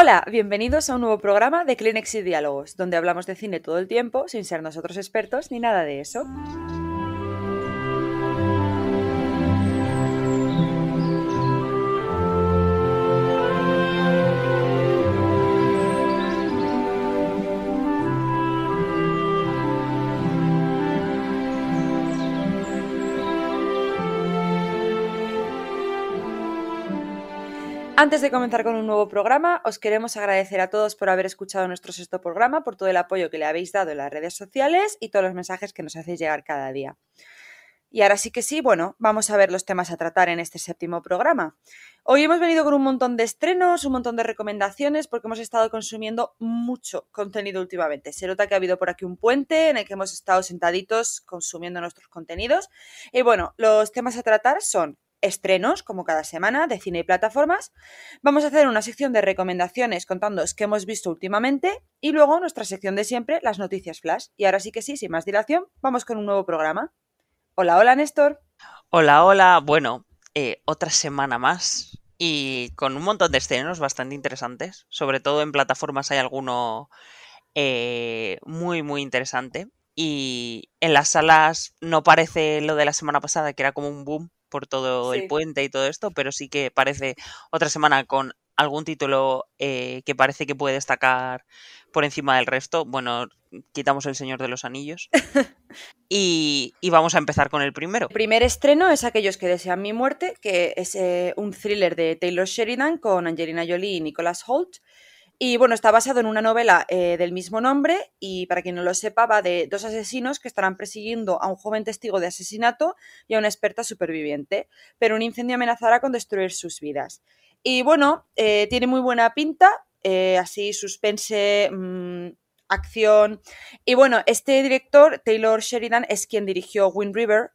Hola, bienvenidos a un nuevo programa de Kleenex y Diálogos, donde hablamos de cine todo el tiempo sin ser nosotros expertos ni nada de eso. Antes de comenzar con un nuevo programa, os queremos agradecer a todos por haber escuchado nuestro sexto programa, por todo el apoyo que le habéis dado en las redes sociales y todos los mensajes que nos hacéis llegar cada día. Y ahora sí que sí, bueno, vamos a ver los temas a tratar en este séptimo programa. Hoy hemos venido con un montón de estrenos, un montón de recomendaciones, porque hemos estado consumiendo mucho contenido últimamente. Se nota que ha habido por aquí un puente en el que hemos estado sentaditos consumiendo nuestros contenidos. Y bueno, los temas a tratar son estrenos, como cada semana, de cine y plataformas. Vamos a hacer una sección de recomendaciones contándoos qué hemos visto últimamente y luego nuestra sección de siempre, las noticias flash. Y ahora sí que sí, sin más dilación, vamos con un nuevo programa. Hola, hola Néstor. Hola, hola. Bueno, eh, otra semana más y con un montón de estrenos bastante interesantes. Sobre todo en plataformas hay alguno eh, muy, muy interesante. Y en las salas no parece lo de la semana pasada, que era como un boom, por todo el puente y todo esto, pero sí que parece otra semana con algún título eh, que parece que puede destacar por encima del resto. Bueno, quitamos El Señor de los Anillos. y, vamos a empezar con el primero. El primer estreno es Aquellos que desean mi muerte, que es eh, un thriller de Taylor Sheridan con Angelina Jolie y Nicholas Holt. Y bueno, está basado en una novela eh, del mismo nombre y para quien no lo sepa va de dos asesinos que estarán persiguiendo a un joven testigo de asesinato y a una experta superviviente, pero un incendio amenazará con destruir sus vidas. Y bueno, eh, tiene muy buena pinta, eh, así suspense, mm, acción. Y bueno, este director, Taylor Sheridan, es quien dirigió Wind River,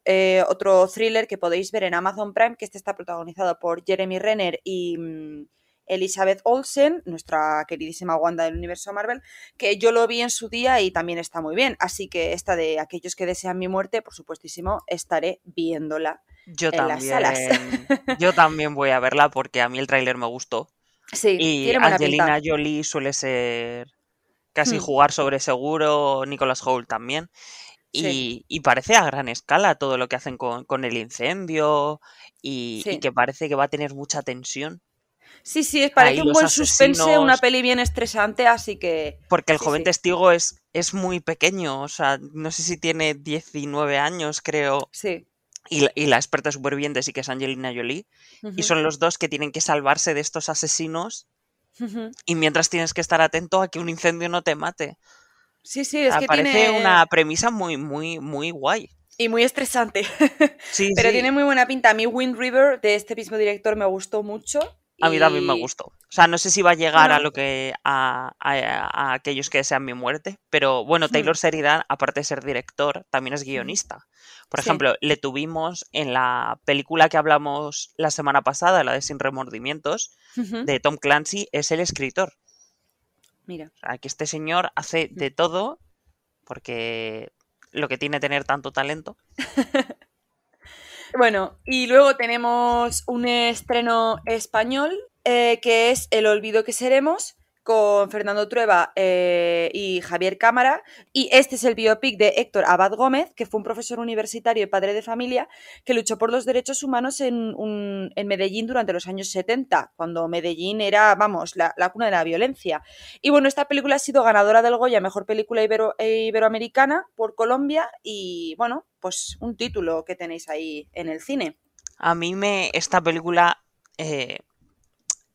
otro thriller que podéis ver en Amazon Prime, que este está protagonizado por Jeremy Renner y... Mm, Elizabeth Olsen, nuestra queridísima Wanda del universo Marvel, que yo lo vi en su día y también está muy bien. Así que esta de aquellos que desean mi muerte, por supuestísimo, estaré viéndola. Yo también. Yo también voy a verla porque a mí el tráiler me gustó. Sí, y Angelina Jolie suele ser casi hmm. jugar sobre seguro, Nicolas Hoult también. Y, parece a gran escala todo lo que hacen con, el incendio y, que parece que va a tener mucha tensión. Sí, sí, parece un buen suspense, una peli bien estresante, así que... Porque el joven testigo es, es muy pequeño, o sea, no sé si tiene 19 años, creo. Sí. Y, y la experta superviviente sí que es Angelina Jolie. Y son los dos que tienen que salvarse de estos asesinos. Y mientras tienes que estar atento a que un incendio no te mate. Sí, sí, es que parece una premisa muy, muy, muy guay. Y muy estresante. Sí, Pero tiene muy buena pinta. A mí Wind River, de este mismo director, me gustó mucho. A mí también me gustó. O sea, no sé si va a llegar a lo que a, aquellos que desean mi muerte, pero bueno, Taylor Sheridan, aparte de ser director, también es guionista. Por ejemplo, le tuvimos en la película que hablamos la semana pasada, la de Sin Remordimientos, de Tom Clancy, es el escritor. Mira. O sea, que este señor hace de todo, porque lo que tiene tener tanto talento. Bueno, y luego tenemos un estreno español eh, que es El olvido que seremos con Fernando Trueba eh, y Javier Cámara. Y este es el biopic de Héctor Abad Gómez, que fue un profesor universitario y padre de familia que luchó por los derechos humanos en, Medellín durante los años 70, cuando Medellín era, vamos, la, cuna de la violencia. Y bueno, esta película ha sido ganadora del Goya, Mejor Película Iberoamericana por Colombia y bueno, pues un título que tenéis ahí en el cine. A mí me, esta película... Eh,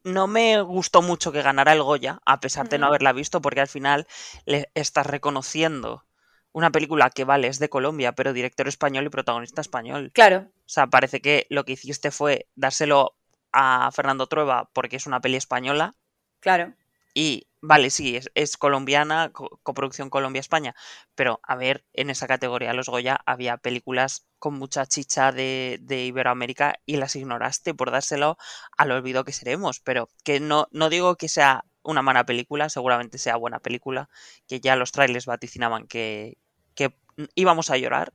no me gustó mucho que ganara el Goya, a pesar de no haberla visto, porque al final le estás reconociendo una película que vale, es de Colombia, pero director español y protagonista español. Claro. O sea, parece que lo que hiciste fue dárselo a Fernando Trueba porque es una peli española. Claro. Y vale, sí, es, colombiana, coproducción Colombia-España, pero a ver, en esa categoría, los Goya, había películas con mucha chicha de, Iberoamérica y las ignoraste por dárselo al olvido que seremos, pero que no, no digo que sea una mala película, seguramente sea buena película, que ya los trailers vaticinaban que, que íbamos a llorar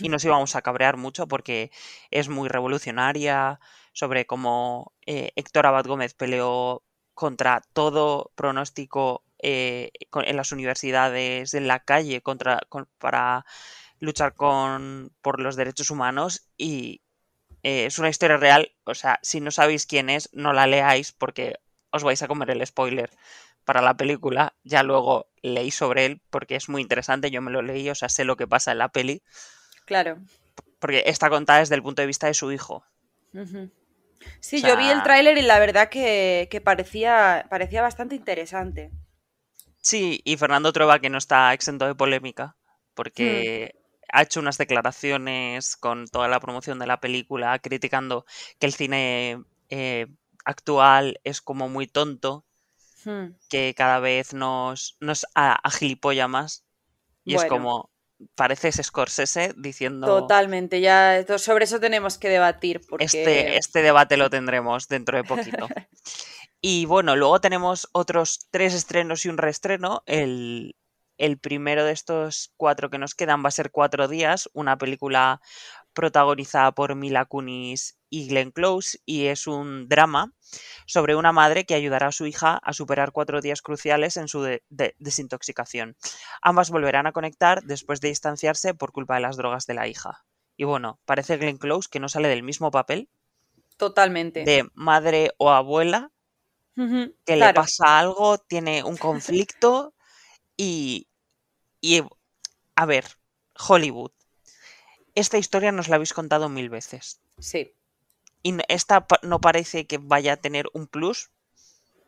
y nos íbamos a cabrear mucho porque es muy revolucionaria sobre cómo eh, Héctor Abad Gómez peleó contra todo pronóstico eh, en las universidades, en la calle, contra, para luchar con, por los derechos humanos y eh, es una historia real. O sea, si no sabéis quién es, no la leáis porque os vais a comer el spoiler para la película. Ya luego leí sobre él porque es muy interesante. Yo me lo leí, o sea, sé lo que pasa en la peli. Claro. Porque está contada desde el punto de vista de su hijo. Sí, yo vi el tráiler y la verdad que, parecía, parecía bastante interesante. Sí, y Fernando Trueba, que no está exento de polémica, porque hmm. Ha hecho unas declaraciones con toda la promoción de la película, criticando que el cine eh, actual es como muy tonto, hmm. que cada vez nos, nos agilipolla más. Y es como, pareces Scorsese diciendo... Totalmente, ya sobre eso tenemos que debatir. Este, este debate lo tendremos dentro de poquito. y bueno, luego tenemos otros tres estrenos y un reestreno. El, el primero de estos cuatro que nos quedan va a ser Cuatro días, una película protagonizada por Mila Kunis y Glenn Close y es un drama sobre una madre que ayudará a su hija a superar cuatro días cruciales en su desintoxicación. Ambas volverán a conectar después de distanciarse por culpa de las drogas de la hija. Y bueno, parece Glenn Close que no sale del mismo papel. Totalmente. De madre o abuela, que le pasa algo, tiene un conflicto y, y, a ver, Hollywood. Esta historia nos la habéis contado mil veces. Sí. Y esta no parece que vaya a tener un plus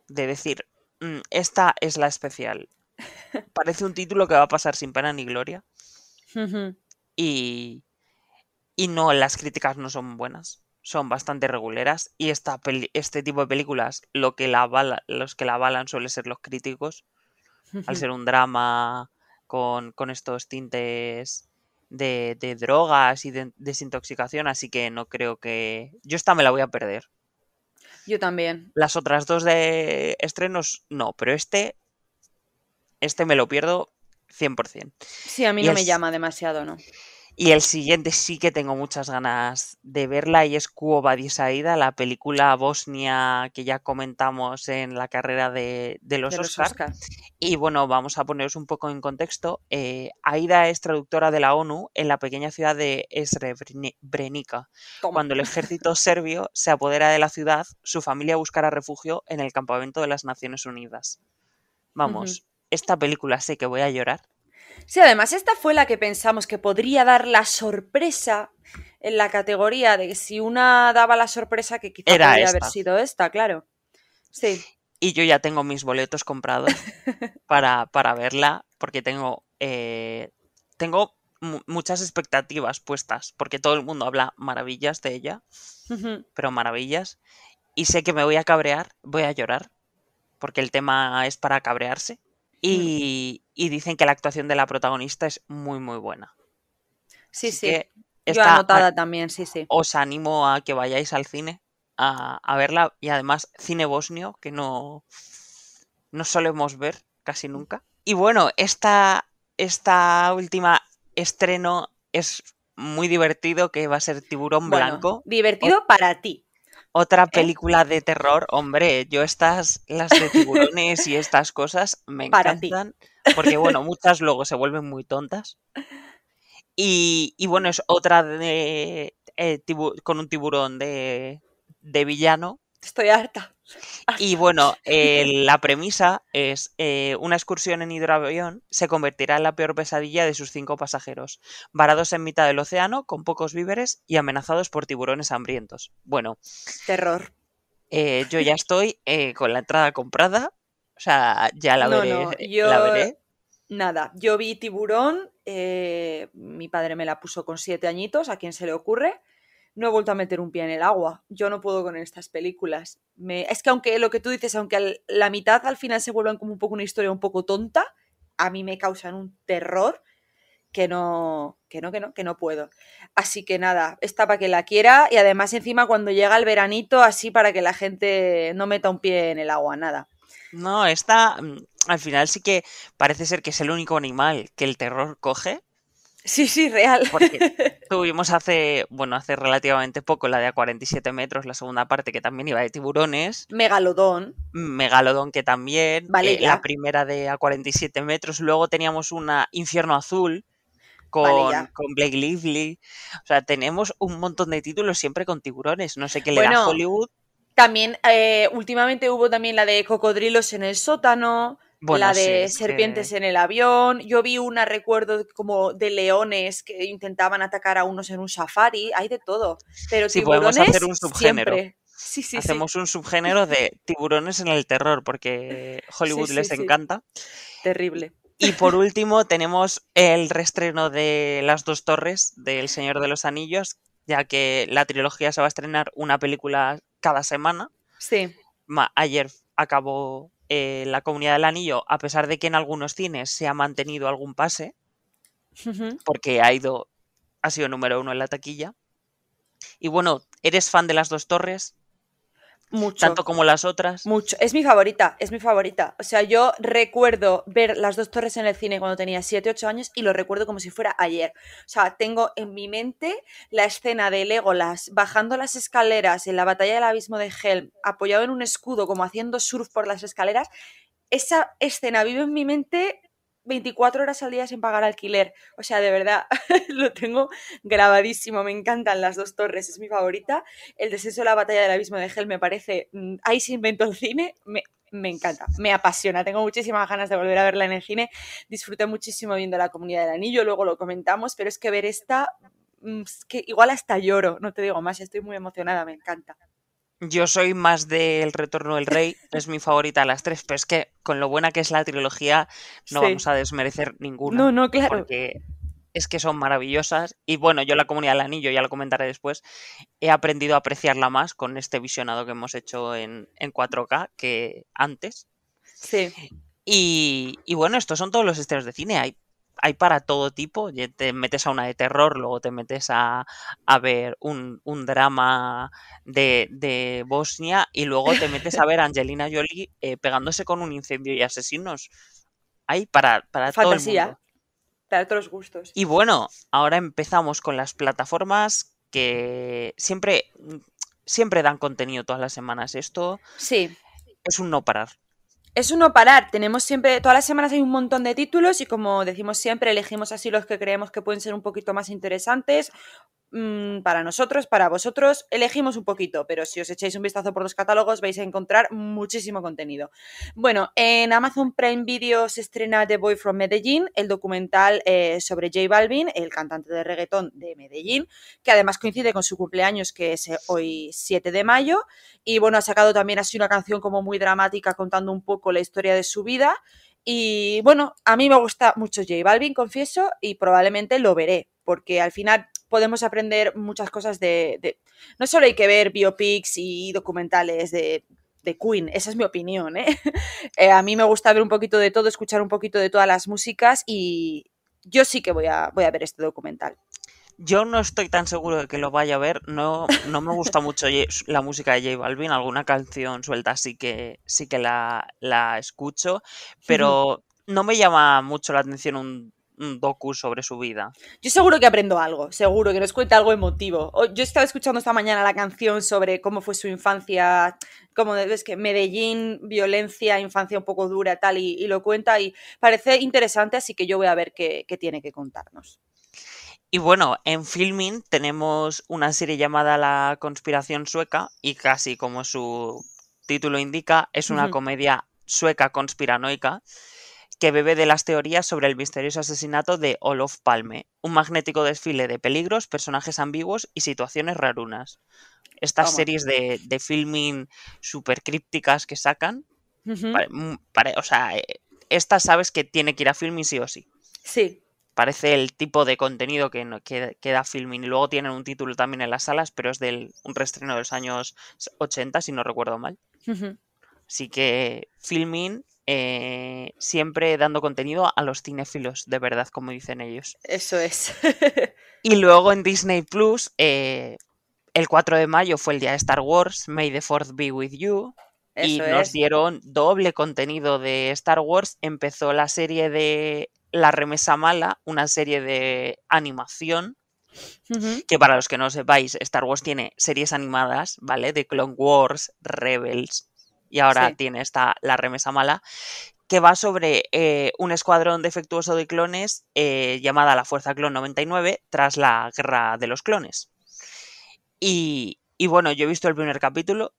de decir, mm, esta es la especial. Parece un título que va a pasar sin pena ni gloria. y, y no, las críticas no son buenas. Son bastante reguleras. Y esta este tipo de películas, lo que la los que la avalan suelen ser los críticos. Al ser un drama con, con estos tintes de, drogas y de desintoxicación, así que no creo que... Yo esta me la voy a perder. Yo también. Las otras dos de estrenos, no, pero este, este me lo pierdo 100%. Sí, a mí no me llama demasiado, ¿no? Y el siguiente sí que tengo muchas ganas de verla y es Cuo Badisaida, la película bosnia que ya comentamos en la carrera de, los, Oscars. Y bueno, vamos a poneros un poco en contexto. Eh, Aida es traductora de la ONU en la pequeña ciudad de Srebrenica. Cuando el ejército serbio se apodera de la ciudad, su familia buscará refugio en el campamento de las Naciones Unidas. Vamos, esta película sé que voy a llorar Sí, además esta fue la que pensamos que podría dar la sorpresa en la categoría de que si una daba la sorpresa que quizá podría haber sido esta, claro. Sí. Y yo ya tengo mis boletos comprados para, para, verla porque tengo, eh, tengo muchas expectativas puestas porque todo el mundo habla maravillas de ella, pero maravillas. Y sé que me voy a cabrear, voy a llorar porque el tema es para cabrearse. Y, dicen que la actuación de la protagonista es muy, muy buena. Sí, sí. Está, anotada también, sí, sí. Os animo a que vayáis al cine a, verla y además cine bosnio que no, no solemos ver casi nunca. Y bueno, esta, esta última estreno es muy divertido que va a ser Tiburón Blanco. Divertido para ti. Otra ¿Eh? película de terror, hombre, yo estas, las de tiburones y estas cosas me encantan. Porque, bueno, muchas luego se vuelven muy tontas. Y, bueno, es otra de, eh, con un tiburón de, de villano. Estoy harta. Y bueno, eh, la premisa es eh, una excursión en hidroavión se convertirá en la peor pesadilla de sus cinco pasajeros, varados en mitad del océano con pocos víveres y amenazados por tiburones hambrientos. Bueno. Terror. Eh, yo ya estoy con la entrada comprada. O sea, ya la veré. yo... La veré. Nada, yo vi tiburón, mi padre me la puso con siete añitos, a quien se le ocurre no he vuelto a meter un pie en el agua. Yo no puedo con estas películas. Me... Es que aunque lo que tú dices, aunque la mitad al final se vuelvan como un poco una historia un poco tonta, a mí me causan un terror que no, que no, que no, que no puedo. Así que nada, esta para que la quiera y además encima cuando llega el veranito, así para que la gente no meta un pie en el agua, nada. No, esta mm, al final sí que parece ser que es el único animal que el terror coge Sí, sí, real. Porque tuvimos hace, bueno, hace relativamente poco la de a 47 metros, la segunda parte, que también iba de tiburones. Megalodón. Megalodón, que también. Vale, eh, la primera de a 47 metros. Luego teníamos una Infierno Azul con, Vale, con Blake Lively. O sea, tenemos un montón de títulos siempre con tiburones. No sé qué le da Hollywood. También, eh, últimamente hubo también la de cocodrilos en el sótano, Bueno, la de serpientes en el avión. Yo vi una, recuerdo, como de leones que intentaban atacar a unos en un safari. Hay de todo. Pero Sí, podemos tiburones hacer un subgénero. siempre. Sí, sí, sí. Hacemos un subgénero de tiburones en el terror, porque Hollywood les encanta. Terrible. Y por último, tenemos el reestreno de Las dos torres del Señor de los Anillos, ya que la trilogía se va a estrenar una película cada semana. Sí. Ma- Ayer acabó eh, La Comunidad del Anillo, a pesar de que en algunos cines se ha mantenido algún pase, porque ha ido, ha sido número uno en la taquilla. Y bueno, ¿eres fan de Las dos torres? Mucho. Tanto como las otras. Mucho. Es mi favorita, es mi favorita. O sea, yo recuerdo ver las dos torres en el cine cuando tenía 7, 8 años y lo recuerdo como si fuera ayer. O sea, tengo en mi mente la escena de Legolas bajando las escaleras en la batalla del abismo de Helm, apoyado en un escudo, como haciendo surf por las escaleras. Esa escena vive en mi mente 24 horas al día sin pagar alquiler. O sea, de verdad, lo tengo grabadísimo. Me encantan las dos torres, es mi favorita. El descenso de la batalla del abismo de Hell me parece. mm, Ahí se inventó el cine. Me, me encanta, me apasiona. Tengo muchísimas ganas de volver a verla en el cine. Disfruté muchísimo viendo La Comunidad del Anillo, luego lo comentamos, pero es que ver esta. mm, que igual hasta lloro, no te digo más, estoy muy emocionada, me encanta. Yo soy más del Retorno del Rey, es mi favorita de las tres, pero es que con lo buena que es la trilogía no Sí. vamos a desmerecer ninguna. No, no, claro. Porque es que son maravillosas. Y bueno, yo la comunidad del anillo, ya lo comentaré después, he aprendido a apreciarla más con este visionado que hemos hecho en, en 4K que antes. Sí, Y, y bueno, estos son todos los estilos de cine. Hay, hay para todo tipo. Te metes a una de terror, luego te metes a, a ver un, un drama de, de Bosnia y luego te metes a ver a Angelina Jolie eh, pegándose con un incendio y asesinos. Hay para, para todo el fantasía. mundo. Para otros gustos. Y bueno, ahora empezamos con las plataformas que siempre, siempre dan contenido todas las semanas. Esto Sí, es un no parar. Es un no parar. Tenemos siempre, todas las semanas hay un montón de títulos y como decimos siempre, elegimos así los que creemos que pueden ser un poquito más interesantes mm, para nosotros, para vosotros. Elegimos un poquito, pero si os echáis un vistazo por los catálogos vais a encontrar muchísimo contenido. Bueno, en Amazon Prime Video se estrena The Boy from Medellín, el documental eh, sobre J Balvin, el cantante de reggaetón de Medellín, que además coincide con su cumpleaños, que es eh, hoy 7 de mayo. Y bueno, ha sacado también así una canción como muy dramática contando un poco la historia de su vida. Y bueno, a mí me gusta mucho J Balvin, confieso, y probablemente lo veré, porque al final podemos aprender muchas cosas de... de- No solo hay que ver biopics y documentales de, de Queen, esa es mi opinión, ¿eh? Eh, A mí me gusta ver un poquito de todo, escuchar un poquito de todas las músicas y yo sí que voy a, voy a ver este documental. Yo no estoy tan seguro de que lo vaya a ver. No, no me gusta mucho la música de J Balvin. Alguna canción suelta sí que, sí que la, la escucho, pero no me llama mucho la atención un docu sobre su vida. Yo seguro que aprendo algo, seguro que nos cuenta algo emotivo. Yo estaba escuchando esta mañana la canción sobre cómo fue su infancia, como ves que Medellín, violencia, infancia un poco dura, tal, y, y lo cuenta y parece interesante, así que yo voy a ver qué, qué tiene que contarnos. Y bueno, en filming tenemos una serie llamada La conspiración sueca y casi como su título indica, es una comedia sueca conspiranoica que bebe de las teorías sobre el misterioso asesinato de Olof Palme, un magnético desfile de peligros, personajes ambiguos y situaciones rarunas. Estas series de, de filming super crípticas que sacan, pare- mm, pare- o sea, eh, esta sabes que tiene que ir a filming sí o sí Sí, parece el tipo de contenido que, que, que da Filmin. Y luego tienen un título también en las salas, pero es del un reestreno de los años 80, si no recuerdo mal. ujú. Así que Filmin eh, siempre dando contenido a los cinéfilos, de verdad, como dicen ellos. eso es. Y luego en Disney Plus, eh, el 4 de mayo fue el día de Star Wars, May the Fourth be with you. y nos es. dieron doble contenido de Star Wars. Empezó la serie de La Remesa Mala, una serie de animación que para los que no sepáis, Star Wars tiene series animadas, ¿vale? De Clone Wars, Rebels, y ahora Sí. tiene esta La Remesa Mala, que va sobre eh, un escuadrón defectuoso de clones eh, llamada la Fuerza Clon 99 tras la Guerra de los Clones. Y, y bueno, yo he visto el primer capítulo,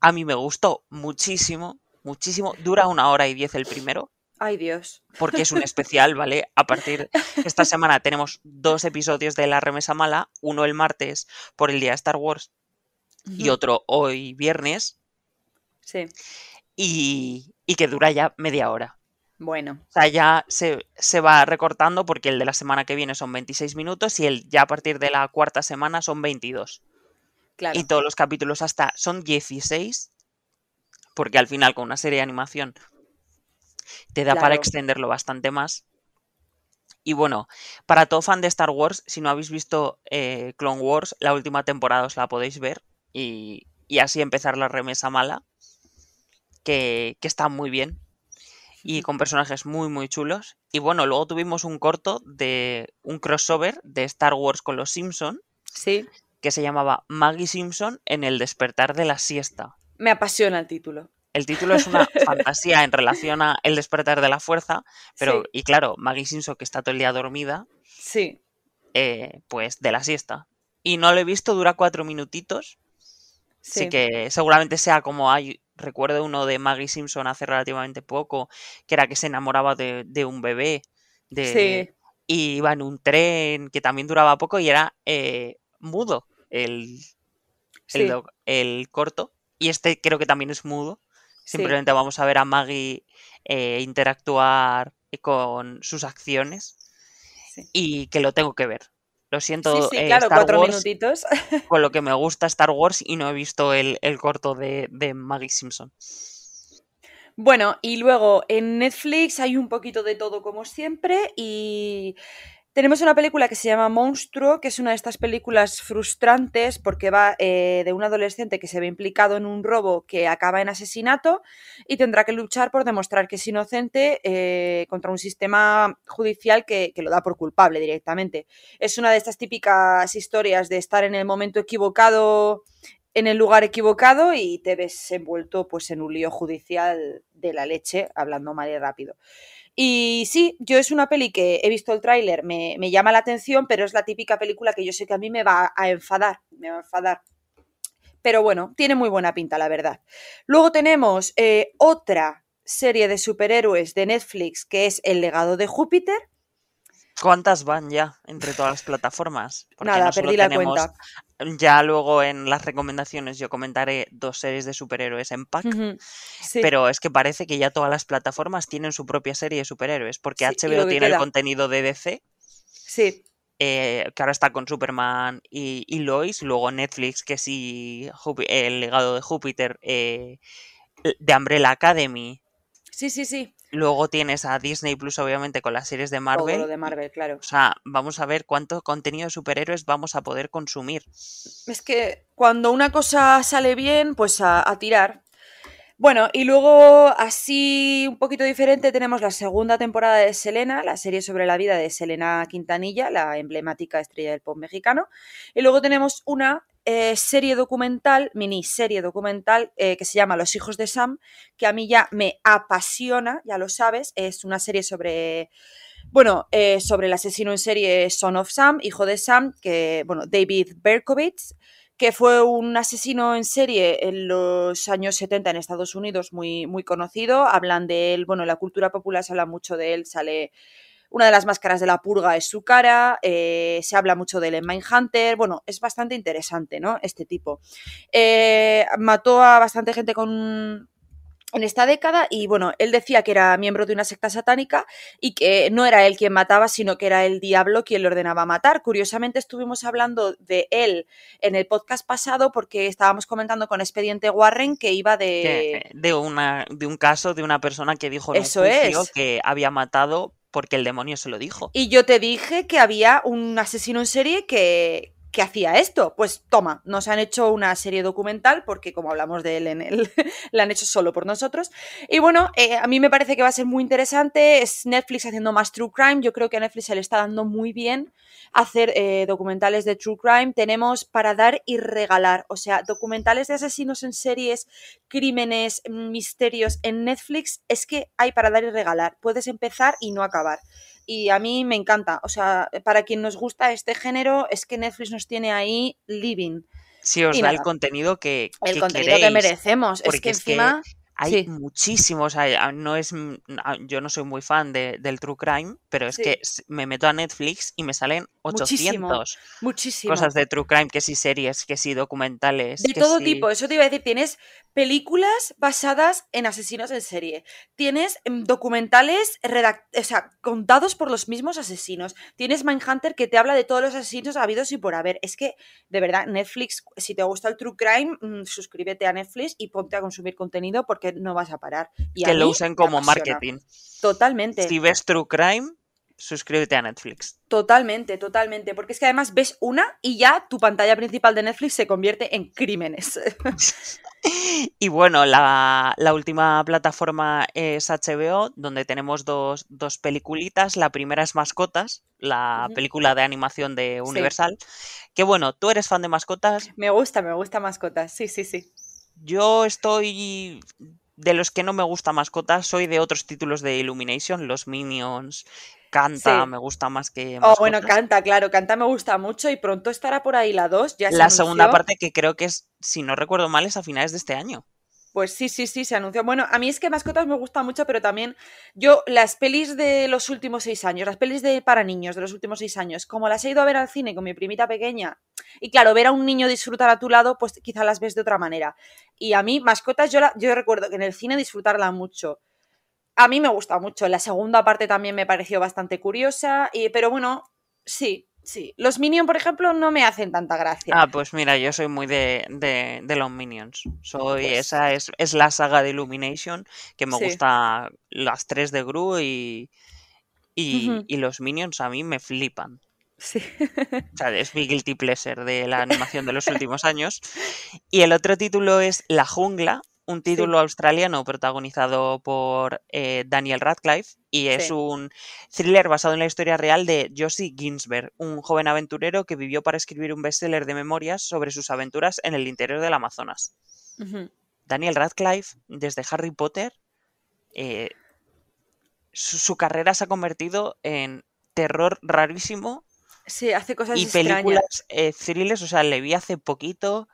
a mí me gustó muchísimo, muchísimo, dura una hora y diez el primero, Ay, Dios. porque es un especial, ¿vale? A partir esta semana tenemos dos episodios de La Remesa Mala, uno el martes por el día de Star Wars y otro hoy viernes, Sí. y, y que dura ya media hora. Bueno. O sea, ya se, se va recortando porque el de la semana que viene son 26 minutos y el ya a partir de la cuarta semana son 22. Claro. Y todos los capítulos hasta son 16, porque al final con una serie de animación te da para extenderlo bastante más. Y bueno, para todo fan de Star Wars, si no habéis visto eh, Clone Wars, la última temporada os la podéis ver y, y así empezar la remesa mala, que, que está muy bien y con personajes muy muy chulos. Y bueno, luego tuvimos un corto de un crossover de Star Wars con los Simpson Sí. que se llamaba Maggie Simpson en el despertar de la siesta. Me apasiona el título. El título es una fantasía en relación a el despertar de la fuerza, pero Sí. y claro, Maggie Simpson que está todo el día dormida, Sí. eh, pues de la siesta. Y no lo he visto, dura cuatro minutitos. Sí. Así que seguramente sea como hay. Recuerdo uno de Maggie Simpson hace relativamente poco, que era que se enamoraba de, de un bebé. De, Sí. Y iba en un tren que también duraba poco y era eh, mudo el, Sí. el, el corto. Y este creo que también es mudo. Sí. Simplemente vamos a ver a Maggie eh, interactuar con sus acciones y que lo tengo que ver. Lo Sí, siento, sí, eh, claro, Star cuatro Wars, minutitos. con lo que me gusta Star Wars y no he visto el, el corto de, de Maggie Simpson. Bueno, y luego en Netflix hay un poquito de todo como siempre y tenemos una película que se llama Monstruo, que es una de estas películas frustrantes porque va eh, de un adolescente que se ve implicado en un robo que acaba en asesinato y tendrá que luchar por demostrar que es inocente eh, contra un sistema judicial que, que lo da por culpable directamente. Es una de estas típicas historias de estar en el momento equivocado en el lugar equivocado y te ves envuelto pues en un lío judicial de la leche, hablando mal y rápido. Y sí, yo es una peli que he visto el tráiler, me, llama la atención, pero es la típica película que yo sé que a mí me va a enfadar, me va a enfadar. Pero bueno, tiene muy buena pinta, la verdad. Luego tenemos eh, otra serie de superhéroes de Netflix que es El legado de Júpiter. ¿Cuántas van ya entre todas las plataformas? Porque Nada, no perdí la cuenta. Ya luego en las recomendaciones yo comentaré dos series de superhéroes en pack. Sí. Pero es que parece que ya todas las plataformas tienen su propia serie de superhéroes, porque Sí, HBO tiene queda. el contenido de DC, Sí, eh, que ahora está con Superman y, y Lois, luego Netflix, que sí, el legado de Júpiter, eh, de Umbrella Academy, sí, sí, sí. Luego tienes a Disney Plus, obviamente, con las series de Todo Marvel. lo de Marvel, claro. O sea, vamos a ver cuánto contenido de superhéroes vamos a poder consumir. Es que cuando una cosa sale bien, pues a, a tirar. Bueno, y luego, así un poquito diferente, tenemos la segunda temporada de Selena, la serie sobre la vida de Selena Quintanilla, la emblemática estrella del pop mexicano. Y luego tenemos una eh, serie documental, miniserie documental, eh, que se llama Los hijos de Sam, que a mí ya me apasiona, ya lo sabes. Es una serie sobre bueno, eh, sobre el asesino en serie Son of Sam, hijo de Sam, que, bueno, David Berkowitz, que fue un asesino en serie en los años 70 en Estados Unidos, muy, muy conocido. Hablan de él, bueno, en la cultura popular se habla mucho de él, sale una de las máscaras de la purga es su cara, eh, se habla mucho de él en Mindhunter, bueno, es bastante interesante, ¿no? Este tipo. Eh, mató a bastante gente con en esta década y bueno, él decía que era miembro de una secta satánica y que no era él quien mataba, sino que era el diablo quien le ordenaba matar. Curiosamente estuvimos hablando de él en el podcast pasado porque estábamos comentando con Expediente Warren que iba de... Que- de, una, de un caso de una persona que dijo en Eso un juicio es. que había matado porque el demonio se lo dijo. Y yo te dije que había un asesino en serie que, que hacía esto. Pues toma, nos han hecho una serie documental, porque como hablamos de él en él, la han hecho solo por nosotros. Y bueno, eh, a mí me parece que va a ser muy interesante. Es Netflix haciendo más True Crime. Yo creo que a Netflix se le está dando muy bien hacer eh, documentales de True Crime. Tenemos para dar y regalar, o sea, documentales de asesinos en series, crímenes, misterios en Netflix. Es que hay para dar y regalar. Puedes empezar y no acabar y a mí me encanta. O sea, para quien nos gusta este género, es que Netflix nos tiene ahí living. Sí, os da el contenido que, el contenido que merecemos. Es que encima. Hay muchísimos, no es, yo no soy muy fan de, del True Crime, pero es que me meto a Netflix y me salen 800 muchísimo, cosas de True Crime, que sí series, que sí documentales. De todo tipo, eso te iba a decir, tienes películas basadas en asesinos en serie. Tienes em, documentales o sea, contados por los mismos asesinos. Tienes Mindhunter que te habla de todos los asesinos habidos y por haber. Es que, de verdad, Netflix, si te gusta el True Crime, mm, suscríbete a Netflix y ponte a consumir contenido porque no vas a parar. Y que lo usen como marketing. Totalmente. Si ves True Crime, suscríbete a Netflix. Totalmente, totalmente. Porque es que además ves una y ya tu pantalla principal de Netflix se convierte en crímenes. y bueno, la, última plataforma es HBO, donde tenemos dos, dos peliculitas. La primera es Mascotas, la película de animación de Universal. Que bueno, tú eres fan de mascotas. Me gusta, me gusta mascotas, sí, sí, sí. Yo estoy de los que no me gusta mascotas, soy de otros títulos de Illumination, los Minions, Canta, me gusta más que. Oh, bueno, Canta, claro, Canta me gusta mucho y pronto estará por ahí la 2. Ya la segunda parte que creo que es, si no recuerdo mal, es a finales de este año. Pues sí, sí, sí, se anunció. Bueno, a mí es que Mascotas me gusta mucho, pero también yo las pelis de los últimos seis años, las pelis de para niños de los últimos seis años, como las he ido a ver al cine con mi primita pequeña, y claro, ver a un niño disfrutar a tu lado, pues quizá las ves de otra manera. Y a mí, Mascotas, yo, yo recuerdo que en el cine disfrutarla mucho a mí me gusta mucho. La segunda parte también me pareció bastante curiosa, y, pero bueno, sí, sí. Los Minions, por ejemplo, no me hacen tanta gracia. Ah, pues mira, yo soy muy de, de, los Minions. Soy, pues esa es, es, la saga de Illumination, que me gusta las tres de Gru y, y, los Minions a mí me flipan. Sí. O sea, es mi guilty pleasure de la animación de los últimos años. Y el otro título es La Jungla, un título australiano protagonizado por eh, Daniel Radcliffe y es un thriller basado en la historia real de Josie Ginsberg, un joven aventurero que vivió para escribir un bestseller de memorias sobre sus aventuras en el interior del Amazonas. Daniel Radcliffe, desde Harry Potter, eh, su, carrera se ha convertido en terror rarísimo. Sí, hace cosas y películas eh, thrillers, o sea, le vi hace poquito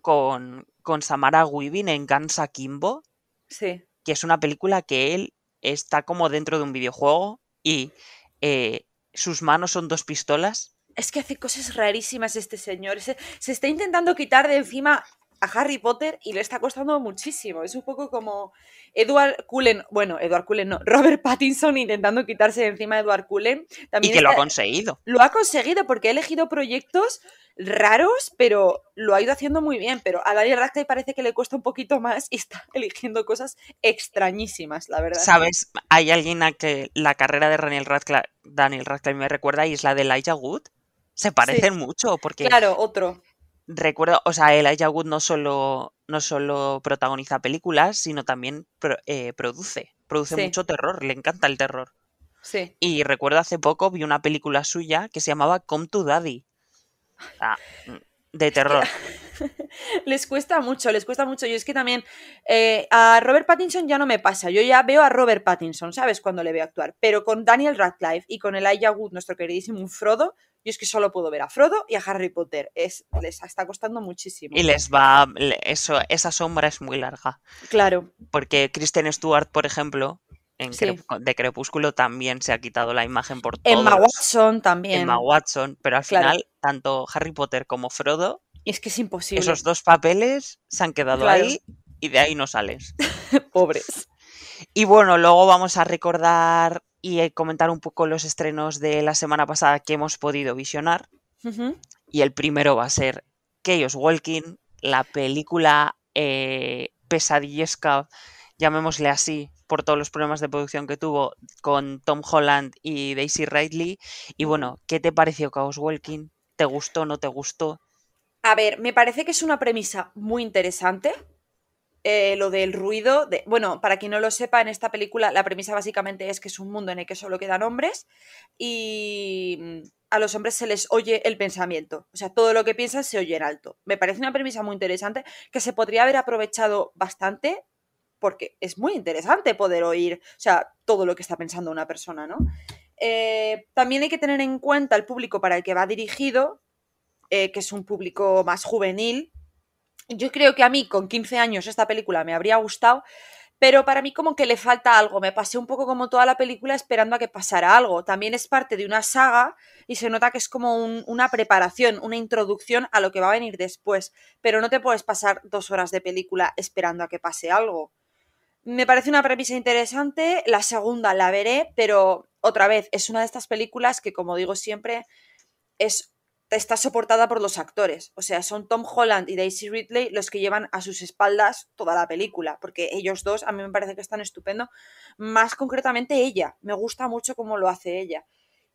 con, con Samara Weaving en Gansa Kimbo. Sí. Que es una película que él está como dentro de un videojuego y eh, sus manos son dos pistolas. Es que hace cosas rarísimas este señor. Se, se está intentando quitar de encima a Harry Potter y le está costando muchísimo. Es un poco como Edward Cullen, bueno, Edward Cullen no, Robert Pattinson intentando quitarse de encima a Edward Cullen. También y que lo ha conseguido. Lo ha conseguido porque ha elegido proyectos raros, pero lo ha ido haciendo muy bien. Pero a Daniel Radcliffe parece que le cuesta un poquito más y está eligiendo cosas extrañísimas, la verdad. ¿Sabes? Hay alguien a que la carrera de Daniel Radcliffe, Daniel Radcliffe me recuerda y es la de Elijah Wood. Se parecen mucho porque... Claro, otro. Recuerdo, o sea, Elijah Wood no solo, no solo protagoniza películas, sino también eh, produce. Produce mucho terror, le encanta el terror. Sí. Y recuerdo hace poco vi una película suya que se llamaba Come to Daddy. Mm, de terror. les cuesta mucho, les cuesta mucho. Yo es que también eh, a Robert Pattinson ya no me pasa. Yo ya veo a Robert Pattinson, ¿sabes? Cuando le veo actuar. Pero con Daniel Radcliffe y con Elijah Wood, nuestro queridísimo Frodo, yo es que solo puedo ver a Frodo y a Harry Potter. Es, les está costando muchísimo. Y les va. Eso, esa sombra es muy larga. Claro. Porque Kristen Stewart, por ejemplo, en de Crepúsculo también se ha quitado la imagen por todo. Emma Watson también. Emma Watson, pero al final, tanto Harry Potter como Frodo. Y es que es imposible. Esos dos papeles se han quedado ahí y de ahí no sales. Pobres. Y bueno, luego vamos a recordar y eh, comentar un poco los estrenos de la semana pasada que hemos podido visionar. Y el primero va a ser Chaos Walking, la película eh, pesadillesca, llamémosle así, por todos los problemas de producción que tuvo con Tom Holland y Daisy Ridley. Y bueno, ¿qué te pareció Chaos Walking? ¿Te gustó, no te gustó? A ver, me parece que es una premisa muy interesante. Eh, lo del ruido. De... Bueno, para quien no lo sepa, en esta película la premisa básicamente es que es un mundo en el que solo quedan hombres y mm, a los hombres se les oye el pensamiento. O sea, todo lo que piensan se oye en alto. Me parece una premisa muy interesante que se podría haber aprovechado bastante porque es muy interesante poder oír, o sea, todo lo que está pensando una persona, ¿no? Eh, también hay que tener en cuenta el público para el que va dirigido, eh, que es un público más juvenil. Yo creo que a mí con 15 años esta película me habría gustado, pero para mí como que le falta algo. Me pasé un poco como toda la película esperando a que pasara algo. También es parte de una saga y se nota que es como una preparación, una introducción a lo que va a venir después. Pero no te puedes pasar dos horas de película esperando a que pase algo. Me parece una premisa interesante. La segunda la veré, pero otra vez es una de estas películas que, como digo siempre, es está soportada por los actores. O sea, son Tom Holland y Daisy Ridley los que llevan a sus espaldas toda la película, porque ellos dos a mí me parece que están estupendo. Más concretamente ella, me gusta mucho cómo lo hace ella.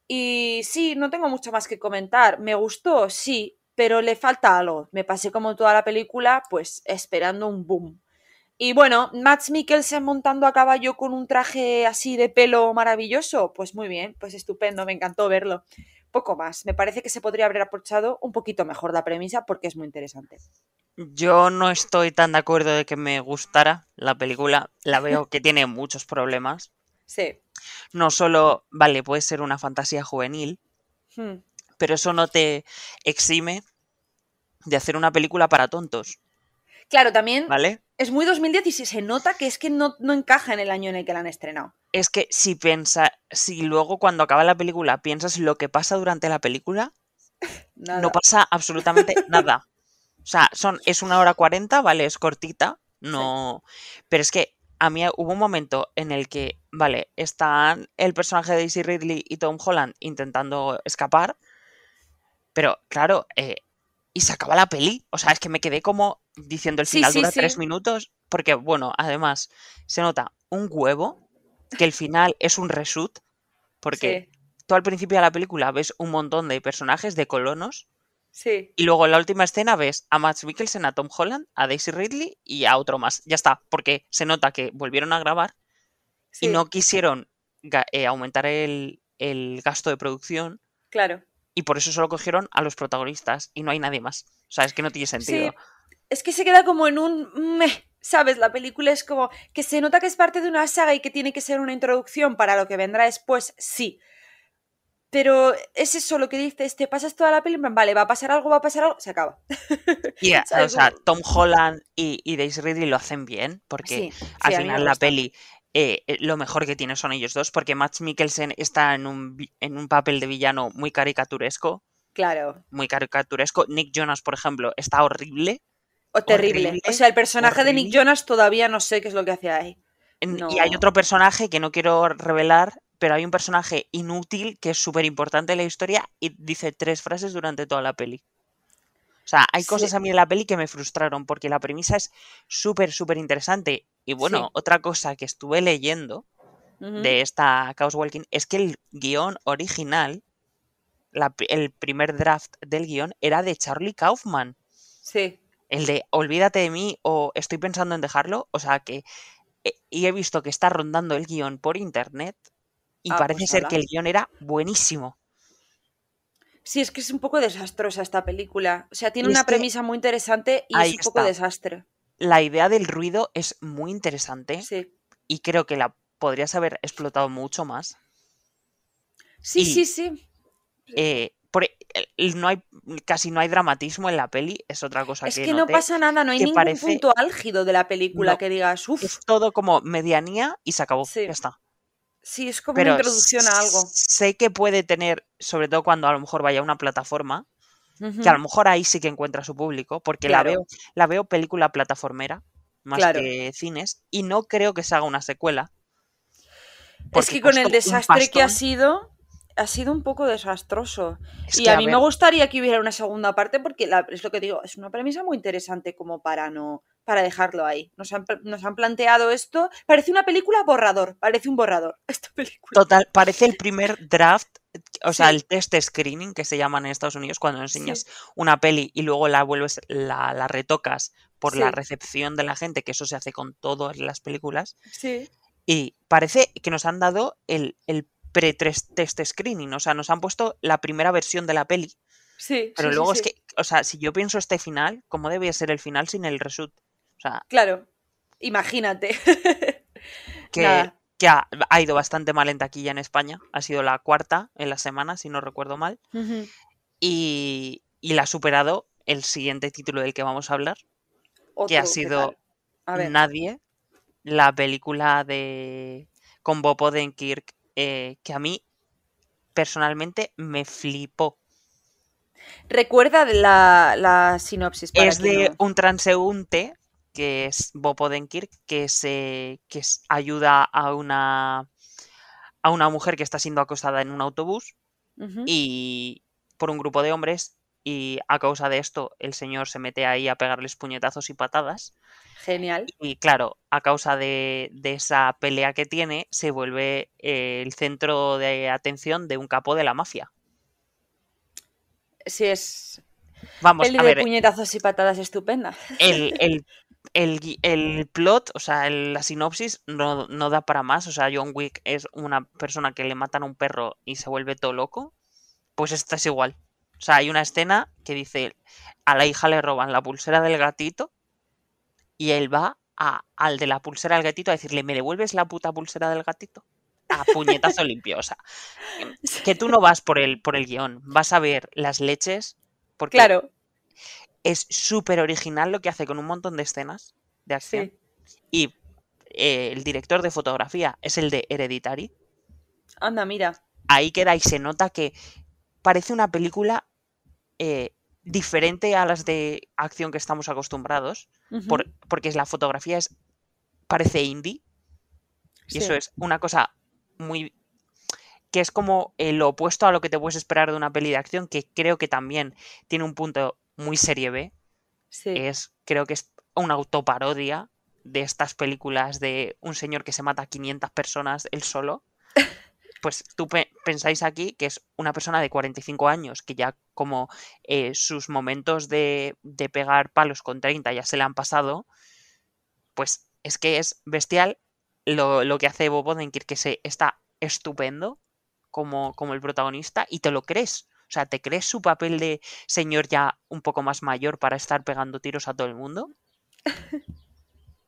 Y sí, no tengo mucho más que comentar. Me gustó, sí, pero le falta algo. Me pasé como toda la película, pues esperando un boom. Y bueno, Max Mikkelsen montando a caballo con un traje así de pelo maravilloso, pues muy bien, pues estupendo, me encantó verlo poco más. Me parece que se podría haber aprovechado un poquito mejor la premisa porque es muy interesante. Yo no estoy tan de acuerdo de que me gustara la película. La veo que tiene muchos problemas. Sí. No solo, vale, puede ser una fantasía juvenil, hmm. pero eso no te exime de hacer una película para tontos. Claro, también ¿Vale? es muy 2016, se nota que es que no, no, encaja en el año en el que la han estrenado. Es que si piensa, si luego cuando acaba la película piensas lo que pasa durante la película, no pasa absolutamente nada. O sea, son, es una hora cuarenta, vale, es cortita, no. Pero es que a mí hubo un momento en el que, vale, están el personaje de Daisy Ridley y Tom Holland intentando escapar, pero claro, eh, y se acaba la peli. O sea, es que me quedé como diciendo el final dura tres minutos. Porque, bueno, además, se nota un huevo que el final es un reshoot. Porque tú al principio de la película ves un montón de personajes de colonos. Sí. Y luego en la última escena ves a Max Mikkelsen, a Tom Holland, a Daisy Ridley y a otro más. Ya está, porque se nota que volvieron a grabar y no quisieron eh, aumentar el, el gasto de producción. Claro y por eso solo cogieron a los protagonistas y no hay nadie más. O sea, es que no tiene sentido. Es que se queda como en un... ¿Sabes? La película es como que se nota que es parte de una saga y que tiene que ser una introducción para lo que vendrá después, sí. Pero es eso lo que dices, te pasas toda la película, vale, va a pasar algo, va a pasar algo, se acaba. o sea, Tom Holland y, y Daisy Ridley lo hacen bien, porque al final la peli eh, eh, lo mejor que tiene son ellos dos, porque Max Mikkelsen está en un, en un papel de villano muy caricaturesco. Claro. Muy caricaturesco. Nick Jonas, por ejemplo, está horrible. O terrible. o sea, el personaje de Nick Jonas todavía no sé qué es lo que hace ahí. Y hay otro personaje que no quiero revelar, pero hay un personaje inútil que es súper importante en la historia y dice tres frases durante toda la peli. O sea, hay cosas a mí en la peli que me frustraron porque la premisa es súper, súper interesante. Y bueno, otra cosa que estuve leyendo de esta Chaos Walking es que el guion original, el primer draft del guion, era de Charlie Kaufman. Sí. El de Olvídate de mí o Estoy pensando en dejarlo. O sea que. Eh, y he visto que está rondando el guion por internet y ah, parece pues ser que el guion era buenísimo. Sí, es que es un poco desastrosa esta película. O sea, tiene una premisa muy interesante y es un poco desastre. La idea del ruido es muy interesante. Sí. Y creo que la podrías haber explotado mucho más. Sí, sí, sí. Eh, no hay, casi no hay dramatismo en la peli, es otra cosa es que. Es que no pasa nada, no hay ningún punto álgido de la película que digas, uff. Es todo como medianía y se acabó. Ya está. Sí, es como una introducción a algo. Sé que puede tener, sobre todo cuando a lo mejor vaya a una plataforma, que a lo mejor ahí sí que encuentra su público, porque la veo, la veo película plataformera, más que cines, y no creo que se haga una secuela. Es que con el desastre que ha sido, ha sido un poco desastroso. y a, mí me gustaría que hubiera una segunda parte porque es lo que digo, es una premisa muy interesante como para no para dejarlo ahí. Nos han, planteado esto. Parece una película borrador, parece un borrador esta película. Total, parece el primer draft o sea, el test screening que se llaman en Estados Unidos cuando enseñas Sí. una peli y luego la vuelves, la, la retocas por la recepción de la gente, que eso se hace con todas las películas. Sí. Y parece que nos han dado el, el pre-test screening, o sea, nos han puesto la primera versión de la peli. Sí. Pero sí, sí, luego es sí. que, o sea, si yo pienso este final, ¿cómo debía ser el final sin el reshoot? O sea, Claro. Imagínate. que, Nada. que ha, ha ido bastante mal en taquilla en España. Ha sido la cuarta en la semana, si no recuerdo mal. Y, y la ha superado el siguiente título del que vamos a hablar, que ha Otro, ¿qué sido? A ver. Nadie, la película de con Bob Odenkirk, eh, que a mí personalmente me flipó. Recuerda la, la sinopsis para es de no- un transeúnte que es Bob Odenkirk que se que ayuda a una a una mujer que está siendo acosada en un autobús y por un grupo de hombres y a causa de esto el señor se mete ahí a pegarles puñetazos y patadas Genial. y claro, a causa de, de esa pelea que tiene se vuelve eh, el centro de atención de un capo de la mafia. Sí, es. Vamos, Peli a de ver, puñetazos y patadas estupenda. el, el, el, el plot, o sea, la sinopsis no, no da para más. O sea, John Wick es una persona que le matan a un perro y se vuelve todo loco. Pues esta es igual. O sea, hay una escena que dice, a la hija le roban la pulsera del gatito y él va a- al de la pulsera del gatito a decirle, ¿me devuelves la puta pulsera del gatito? A puñetazo limpio. O sea, que tú no vas por el, por el guion, vas a ver las leches. Porque Claro, es súper original lo que hace con un montón de escenas de acción. sí. Y eh, el director de fotografía es el de Hereditary. Anda, mira. Ahí queda y se nota que parece una película eh, diferente a las de acción que estamos acostumbrados. Ujú. por- porque la fotografía es parece indie. Y Sí. eso es una cosa muy que es como eh, lo opuesto a lo que te puedes esperar de una peli de acción, que creo que también tiene un punto muy serie B. Sí. es, creo que es una autoparodia de estas películas de un señor que se mata a 500 personas él solo. Pues tú pe- pensáis aquí que es una persona de 45 años que ya como eh, sus momentos de, de pegar palos con 30 ya se le han pasado, pues es que es bestial lo, lo que hace Bob Odenkirk, que se está estupendo como, como el protagonista y te lo crees. O sea, ¿te crees su papel de señor ya un poco más mayor para estar pegando tiros a todo el mundo?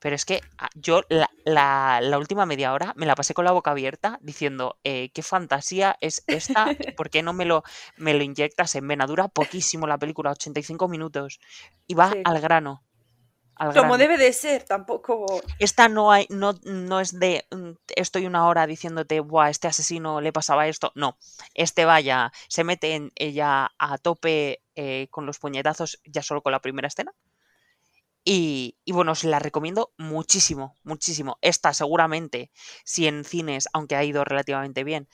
Pero es que ah, yo la, la- la última media hora me la pasé con la boca abierta diciendo, eh, ¿qué fantasía es esta? ¿Por qué no me lo, me lo inyectas en vena? Dura poquísimo la película, 85 minutos. Y va Sí. al grano. Al Como grano. debe de ser, tampoco. Esta no hay, no, no es de mm, estoy una hora diciéndote, Buah, este asesino le pasaba esto. No. Este vaya, se mete en ella a tope eh, con los puñetazos ya solo con la primera escena. Y, y bueno, os la recomiendo muchísimo, muchísimo. Esta seguramente, si en cines, aunque ha ido relativamente bien,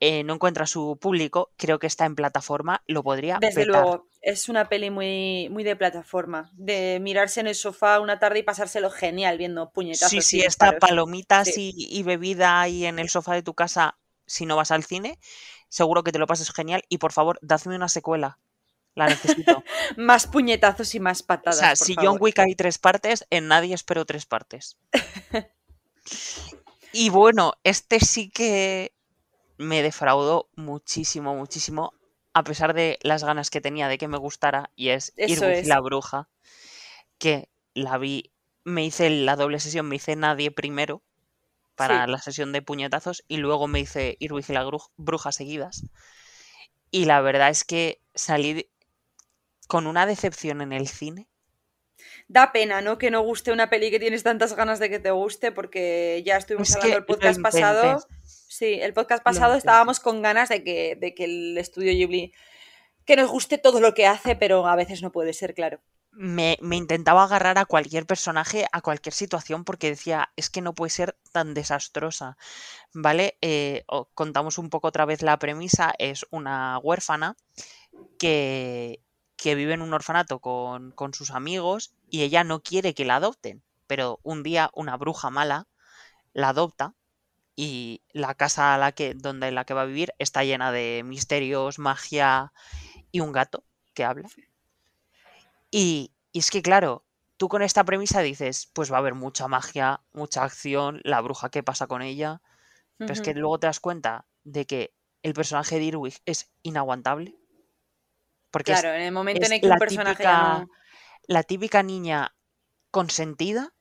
eh, no encuentra su público, creo que está en plataforma, lo podría Desde petar. luego, es una peli muy, muy de plataforma. De mirarse en el sofá una tarde y pasárselo genial viendo puñetazos. Sí, sí, está disparos. palomitas Sí. y, y bebida ahí en el sofá de tu casa si no vas al cine. Seguro que te lo pases genial. Y por favor, dadme una secuela. La necesito. Más puñetazos y más o patadas. sea, por si John favor. Wick hay tres partes, en nadie espero tres partes. Y bueno, este sí que me defraudó muchísimo, muchísimo. A pesar de las ganas que tenía de que me gustara. Y es Eso Irwin es. la bruja. Que la vi. Me hice la doble sesión, me hice nadie primero para Sí. la sesión de puñetazos y luego me hice Irwin y la bruja seguidas. Y la verdad es que salí con una decepción en el cine. Da pena, ¿no? Que no guste una peli que tienes tantas ganas de que te guste, porque ya estuvimos Es hablando el podcast pasado. Sí, el podcast pasado estábamos con ganas de que, de que el estudio Ghibli que nos guste todo lo que hace, pero a veces no puede ser, claro. Me, me intentaba agarrar a cualquier personaje, a cualquier situación, porque decía, es que no puede ser tan desastrosa. ¿Vale? Eh, contamos un poco otra vez la premisa. Es una huérfana que, que vive en un orfanato con, con sus amigos y ella no quiere que la adopten. Pero un día una bruja mala la adopta y la casa a la que, donde la que va a vivir está llena de misterios, magia y un gato que habla. Y, y es que, claro, tú con esta premisa dices, pues va a haber mucha magia, mucha acción, la bruja, ¿qué pasa con ella? Pero es que luego te das cuenta de que el personaje de Irwig es inaguantable. Porque claro, en el momento en el que un personaje La típica niña consentida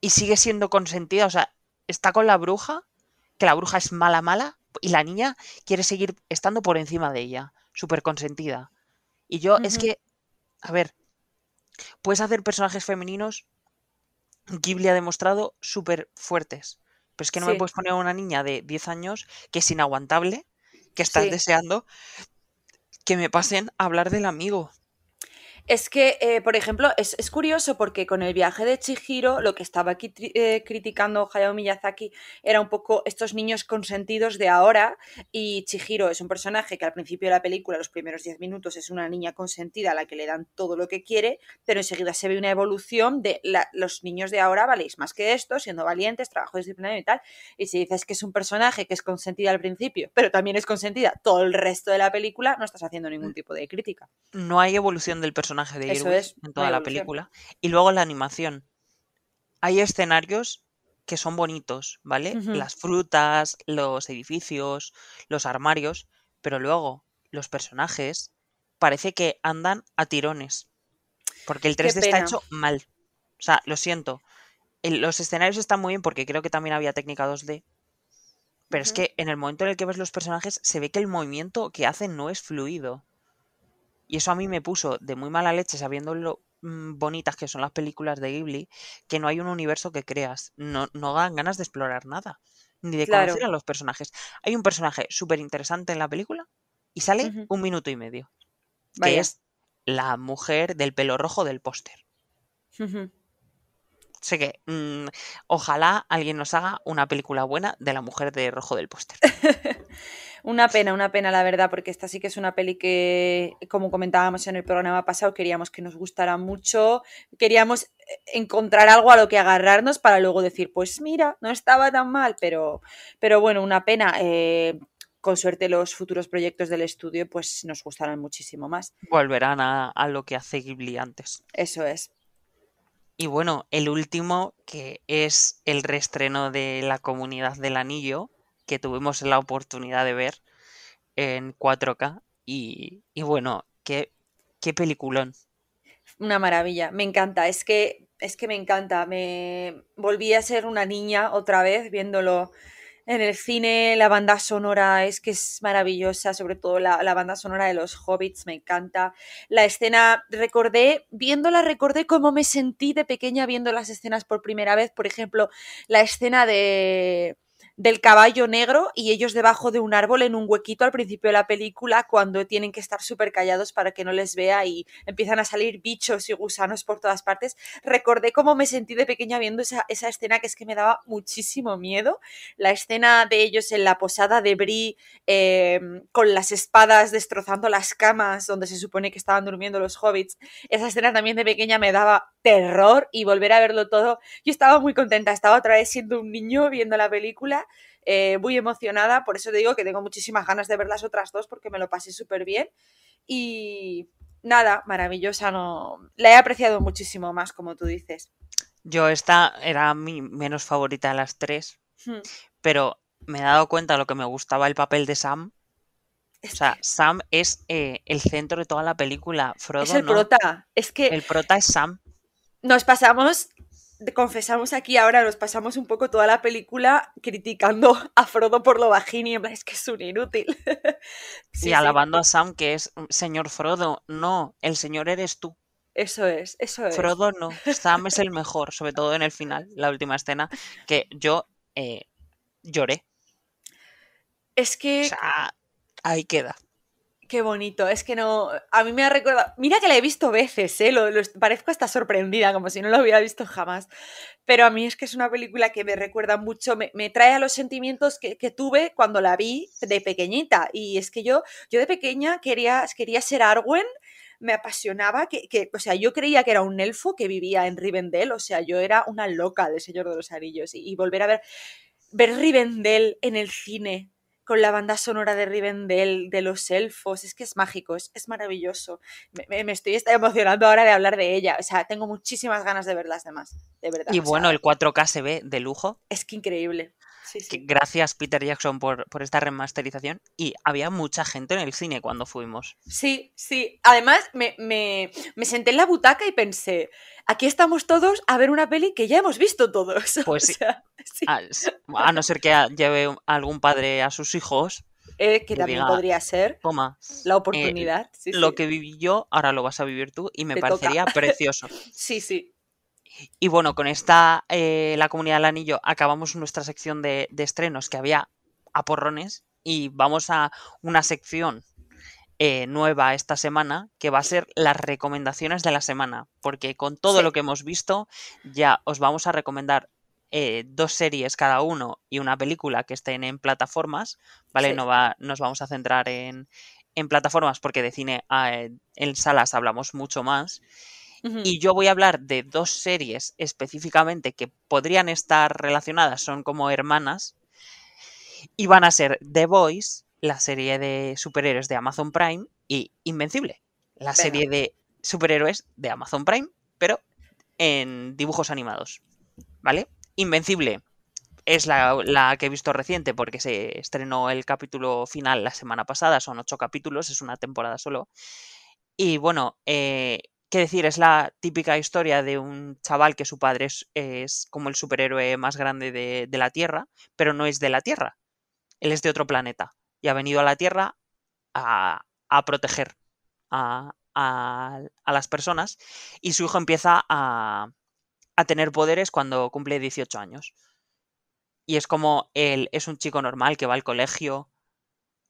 y sigue siendo consentida, o sea, está con la bruja, que la bruja es mala, mala, y la niña quiere seguir estando por encima de ella, súper consentida. Y yo, es que, a ver, puedes hacer personajes femeninos, Ghibli ha demostrado, súper fuertes. Pero es que no me puedes poner a una niña de 10 años que es inaguantable, que estás deseando que me pasen a hablar del amigo. Es que, eh, por ejemplo, es, curioso porque con el viaje de Chihiro lo que estaba aquí eh, criticando Hayao Miyazaki era un poco estos niños consentidos de ahora y Chihiro es un personaje que al principio de la película, los primeros 10 minutos, es una niña consentida a la que le dan todo lo que quiere, pero enseguida se ve una evolución de los niños de ahora valéis más que esto, siendo valientes, trabajo disciplinario y tal. Y si dices que es un personaje que es consentida al principio, pero también es consentida todo el resto de la película, no estás haciendo ningún mm. tipo de crítica. No hay evolución del personaje de Irwin en toda la película. Y luego la animación. Hay escenarios que son bonitos, ¿vale? Las frutas, los edificios, los armarios, pero luego los personajes parece que andan a tirones. Porque el 3D está hecho mal. O sea, lo siento. los escenarios están muy bien porque creo que también había técnica 2D. Pero es que en el momento en el que ves los personajes se ve que el movimiento que hacen no es fluido. Y eso a mí me puso de muy mala leche, sabiendo lo mm, bonitas que son las películas de Ghibli, que no hay un universo que creas. No, no dan ganas de explorar nada, ni de conocer a los personajes. Hay un personaje súper interesante en la película y sale un minuto y medio, que es la mujer del pelo rojo del póster. Sé que mm, ojalá alguien nos haga una película buena de la mujer de rojo del póster. Una pena, una pena, la verdad, porque esta sí que es una peli que, como comentábamos en el programa pasado, queríamos que nos gustara mucho, queríamos eh, encontrar algo a lo que agarrarnos para luego decir, pues mira, no estaba tan mal, pero, pero bueno, una pena. Eh, con suerte los futuros proyectos del estudio pues nos gustarán muchísimo más. Volverán a, a lo que hace Ghibli antes. Eso es. Y bueno, el último, que es el reestreno de La Comunidad del Anillo, que tuvimos la oportunidad de ver en 4K. Y, bueno, qué, qué peliculón. Una maravilla, me encanta, es que, es que me encanta. Me volví a ser una niña otra vez viéndolo en el cine, la banda sonora es que es maravillosa, sobre todo la, la, banda sonora de los hobbits, me encanta. La escena, recordé, viéndola, recordé cómo me sentí de pequeña viendo las escenas por primera vez, por ejemplo, la escena de del caballo negro y ellos debajo de un árbol en un huequito al principio de la película cuando tienen que estar súper callados para que no les vea y empiezan a salir bichos y gusanos por todas partes. Recordé cómo me sentí de pequeña viendo esa, escena que es que me daba muchísimo miedo. La escena de ellos en la posada de Brie em, con las espadas destrozando las camas donde se supone que estaban durmiendo los hobbits. Esa escena también de pequeña me daba terror y volver a verlo todo. Yo estaba muy contenta, estaba otra vez siendo un niño viendo la película eh, muy emocionada, por eso te digo que tengo muchísimas ganas de ver las otras dos porque me lo pasé súper bien. Y nada, maravillosa, no. La he apreciado muchísimo más, como tú dices. Yo esta era mi menos favorita de las tres, hmm. pero me he dado cuenta de lo que me gustaba el papel de Sam. O sea, Sam es eh, el centro de toda la película. Frodo es el prota. Es que. El prota es Sam. Nos pasamos confesamos aquí ahora, nos pasamos un poco toda la película criticando a Frodo por lo bajín y es que es un inútil. sí, y alabando a Sam que es señor Frodo. No, el señor eres tú. Eso es, eso es. Frodo no, Sam es el mejor, sobre todo en el final, la última escena, que yo eh, lloré. Es que... O sea, ahí queda. Qué bonito, es que no. A mí me ha recordado. Mira que la he visto veces, ¿eh? Lo, parezco hasta sorprendida, como si no lo hubiera visto jamás. Pero a mí es que es una película que me recuerda mucho, me, trae a los sentimientos que, tuve cuando la vi de pequeñita. Y es que yo, yo de pequeña quería, quería ser Arwen, me apasionaba, que, que, o sea, yo creía que era un elfo que vivía en Rivendell, o sea, yo era una loca del Señor de los Anillos. y volver a ver ver Rivendell en el cine con la banda sonora de Rivendell, de los elfos, es que es mágico, es, es maravilloso. Me, me, estoy emocionando ahora de hablar de ella, o sea, tengo muchísimas ganas de ver las demás, de verdad. Y bueno, sea, el 4K se ve de lujo. Es que increíble. Sí, que sí. Gracias Peter Jackson por, por esta remasterización. Y había mucha gente en el cine cuando fuimos. Sí, sí. Además, me, me, me senté en la butaca y pensé, aquí estamos todos a ver una peli que ya hemos visto todos. Pues O sí. sea, sí. A, a no ser que lleve algún padre a sus hijos, Eh, que también diga, podría ser toma, la oportunidad. sí, lo sí. que viví yo, ahora lo vas a vivir tú y me Te toca. parecería precioso. Sí, sí. Y bueno, con esta, eh, la comunidad del anillo, acabamos nuestra sección de, de estrenos que había a porrones y vamos a una sección eh, nueva esta semana que va a ser las recomendaciones de la semana, porque con todo Sí. lo que hemos visto ya os vamos a recomendar eh, dos series cada uno y una película que estén en plataformas, ¿vale? Sí. No va, nos vamos a centrar en, en plataformas porque de cine ah, en salas hablamos mucho más. Y yo voy a hablar de dos series específicamente que podrían estar relacionadas, son como hermanas, y van a ser The Boys, la serie de superhéroes de Amazon Prime, y Invencible, la Venga. serie de superhéroes de Amazon Prime, pero en dibujos animados. ¿Vale? Invencible es la, la que he visto reciente porque se estrenó el capítulo final la semana pasada, son ocho capítulos, es una temporada solo. Y bueno, eh, qué decir, es la típica historia de un chaval que su padre es, como el superhéroe más grande de, la Tierra, pero no es de la Tierra, él es de otro planeta y ha venido a la Tierra a, proteger a, las personas y su hijo empieza a, tener poderes cuando cumple 18 años. Y es como él es un chico normal que va al colegio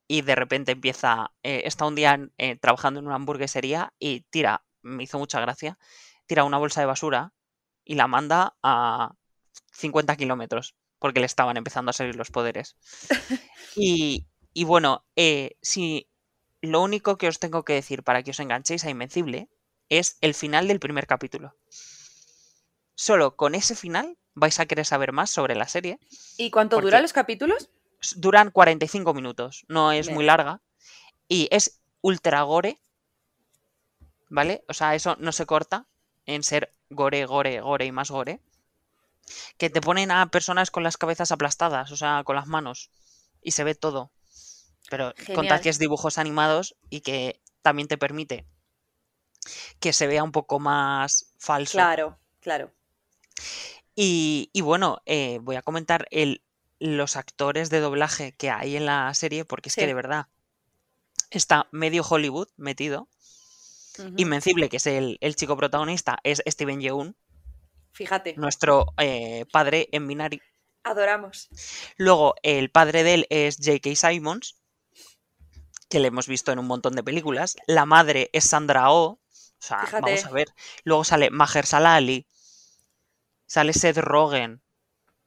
y de repente empieza, eh, está un día eh, trabajando en una hamburguesería y tira, me hizo mucha gracia, tira una bolsa de basura y la manda a 50 kilómetros porque le estaban empezando a salir los poderes. Y, y bueno, eh, si lo único que os tengo que decir para que os enganchéis a Invencible es el final del primer capítulo. Solo con ese final vais a querer saber más sobre la serie. ¿Y cuánto duran los capítulos? Duran 45 minutos, no es muy larga. Y es ultra gore. ¿Vale? O sea, eso no se corta en ser gore, gore, gore y más gore. Que te ponen a personas con las cabezas aplastadas, o sea, con las manos. Y se ve todo. Pero es dibujos animados y que también te permite que se vea un poco más falso. Claro, claro. Y, y bueno, eh, voy a comentar el, los actores de doblaje que hay en la serie, porque es que de verdad está medio Hollywood metido. Invencible, que es el, el chico protagonista, es Steven Yeun, Fíjate, nuestro eh, padre en Minari. adoramos. Luego, el padre de él es J.K. Simons, que le hemos visto en un montón de películas. La madre es Sandra Oh. O sea, vamos Fíjate. a ver. Luego sale Mahershala Ali. Sale Seth Rogen.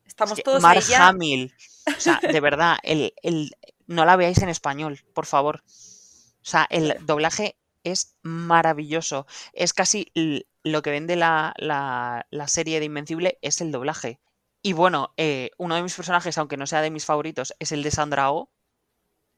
Es Estamos que todos Mark ya. Hamill. O sea, de verdad, el, el- no la veáis en español, por favor. O sea, el doblaje es maravilloso. Es casi lo que vende la, la- la serie de Invencible, es el doblaje. Y bueno, eh, uno de mis personajes, aunque no sea de mis favoritos, es el de Sandra Oh,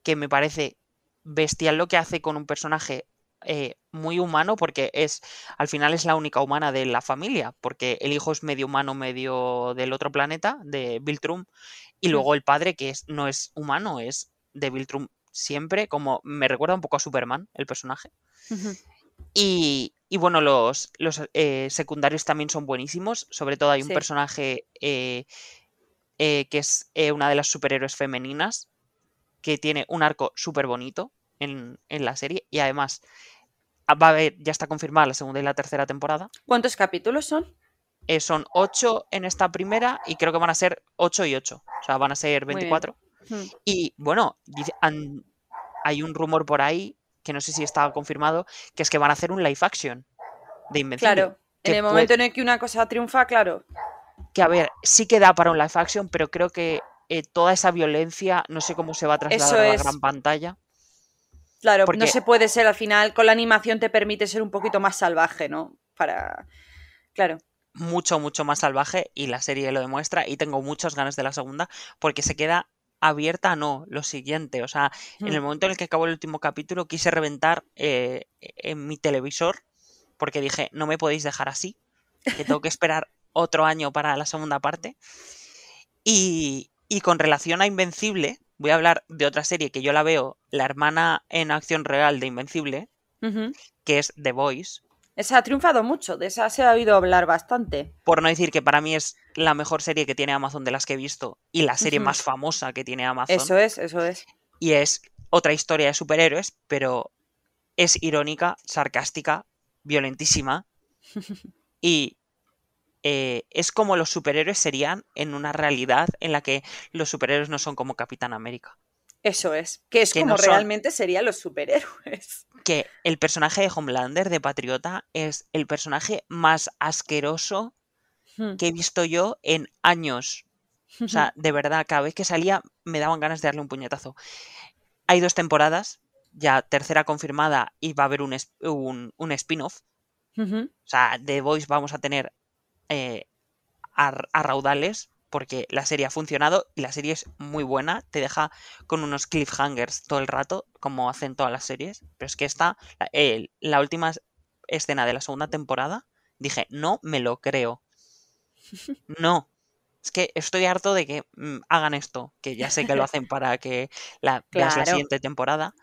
que me parece bestial lo que hace con un personaje eh, muy humano, porque es al final es la única humana de la familia, porque el hijo es medio humano, medio del otro planeta, de Viltrum, y Mm. luego el padre, que es, no es humano, es de Viltrum siempre, como me recuerda un poco a Superman, el personaje. Y, y bueno, los, los eh, secundarios también son buenísimos. Sobre todo hay un Sí. personaje eh, eh, que es eh, una de las superhéroes femeninas que tiene un arco súper bonito en, en la serie. Y además ah, va a haber, ya está confirmada la segunda y la tercera temporada. ¿Cuántos capítulos son? Eh, son ocho en esta primera y creo que van a ser ocho y ocho. O sea, van a ser Muy bien. 24. Hmm. Y bueno, han- hay un rumor por ahí, que no sé si está confirmado, que es que van a hacer un live action de Invencible. Claro. En el puede- momento en el que una cosa triunfa, claro. Que a ver, sí que da para un live action, pero creo que eh, toda esa violencia, no sé cómo se va a trasladar a la es. gran pantalla. Claro, Porque- no se puede ser al final, con la animación te permite ser un poquito más salvaje, ¿no? Para. Claro. mucho, mucho más salvaje y la serie lo demuestra y tengo muchas ganas de la segunda porque se queda abierta, no, lo siguiente, o sea, en el momento en el que acabó el último capítulo quise reventar eh, en mi televisor porque dije, no me podéis dejar así, que tengo que esperar otro año para la segunda parte. Y, y con relación a Invencible, voy a hablar de otra serie que yo la veo, la hermana en acción real de Invencible, que es The Voice. Esa ha triunfado mucho, de esa se ha oído hablar bastante. Por no decir que para mí es la mejor serie que tiene Amazon de las que he visto y la serie más famosa que tiene Amazon. Eso es, eso es. Y es otra historia de superhéroes, pero es irónica, sarcástica, violentísima. Y eh, es como los superhéroes serían en una realidad en la que los superhéroes no son como Capitán América. Eso es. Que es Que como no son- realmente serían los superhéroes. Que el personaje de Homelander, de Patriota, es el personaje más asqueroso Hmm. que he visto yo en años. O sea, de verdad, cada vez que salía me daban ganas de darle un puñetazo. Hay dos temporadas, ya tercera confirmada y va a haber un, un, un spin-off. O sea, de Voice vamos a tener eh, a, a raudales porque la serie ha funcionado y la serie es muy buena. Te deja con unos cliffhangers todo el rato, como hacen todas las series. Pero es que esta, la, eh, la última escena de la segunda temporada, dije, no me lo creo. No. Es que estoy harto de que mm, hagan esto, que ya sé que lo hacen para que la, veas la siguiente temporada.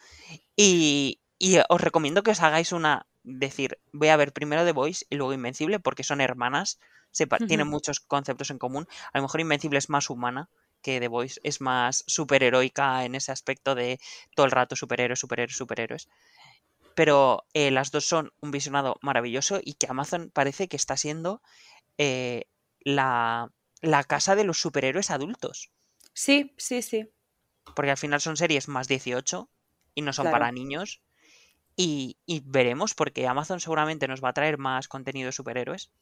Y, y os recomiendo que os hagáis una. Decir, voy a ver primero The Voice y luego Invencible, porque son hermanas, se muchos conceptos en común. A lo mejor Invencible es más humana que The Voice, es más superheroica en ese aspecto de todo el rato superhéroes, superhéroes, superhéroes. Pero eh, las dos son un visionado maravilloso y que Amazon parece que está siendo eh, la, la casa de los superhéroes adultos. Sí, sí, sí. Porque al final son series más 18 y no son Claro. para niños. Y, y veremos, porque Amazon seguramente nos va a traer más contenido de superhéroes.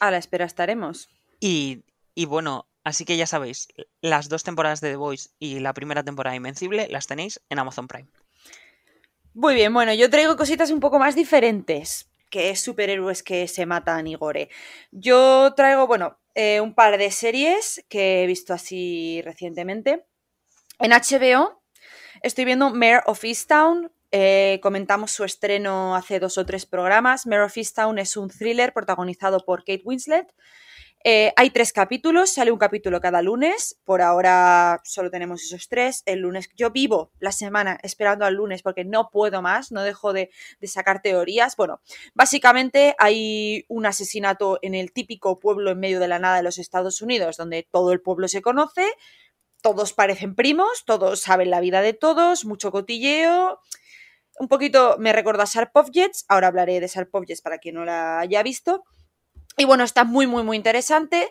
A la espera estaremos. Y, y bueno, así que ya sabéis, las dos temporadas de The Voice y la primera temporada de Invencible las tenéis en Amazon Prime. Muy bien, bueno, yo traigo cositas un poco más diferentes que superhéroes que se matan y gore. Yo traigo, bueno, eh, un par de series que he visto así recientemente. En HBO estoy viendo Mayor of Easttown. Eh, comentamos su estreno hace dos o tres programas. Mayor of Easttown es un thriller protagonizado por Kate Winslet. Eh, hay tres capítulos, sale un capítulo cada lunes. Por ahora solo tenemos esos tres. El lunes, yo vivo la semana esperando al lunes porque no puedo más, no dejo de, de sacar teorías. Bueno, básicamente hay un asesinato en el típico pueblo en medio de la nada de los Estados Unidos, donde todo el pueblo se conoce, todos parecen primos, todos saben la vida de todos, mucho cotilleo. Un poquito me recuerda a Sharp Objects, ahora hablaré de Sharp Objects para quien no la haya visto. Y bueno, está muy, muy, muy interesante.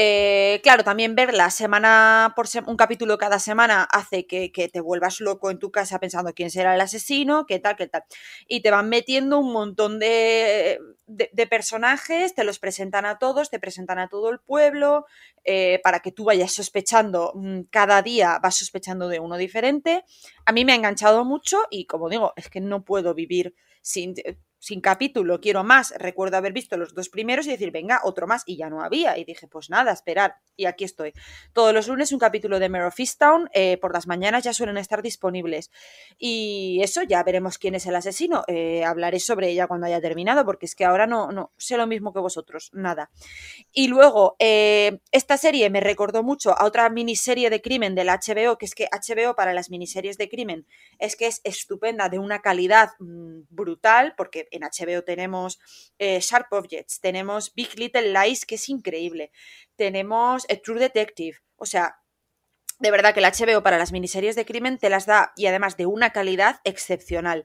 Eh, claro, también verla semana por un capítulo cada semana hace que, te vuelvas loco en tu casa pensando quién será el asesino, qué tal, qué tal. Y te van metiendo un montón de personajes, te los presentan a todos, te presentan a todo el pueblo, eh, para que tú vayas sospechando, mm, cada día vas sospechando de uno diferente. A mí me ha enganchado mucho y como digo, es que no puedo vivir sin sin capítulo, quiero más. Recuerdo haber visto los dos primeros y decir, venga, otro más, y ya no había. Y dije, pues nada, esperar. Y aquí estoy. Todos los lunes un capítulo de Mare of eh, por las mañanas ya suelen estar disponibles. Y eso, ya veremos quién es el asesino. Eh, hablaré sobre ella cuando haya terminado, porque es que ahora no, no sé lo mismo que vosotros, nada. Y luego, eh, esta serie me recordó mucho a otra miniserie de crimen del HBO, que es que HBO para las miniseries de crimen es que es estupenda, de una calidad mmm, brutal, porque en HBO tenemos eh, Sharp Objects, tenemos Big Little Lies, que es increíble, tenemos A True Detective, o sea, de verdad que el HBO para las miniseries de crimen te las da y además de una calidad excepcional.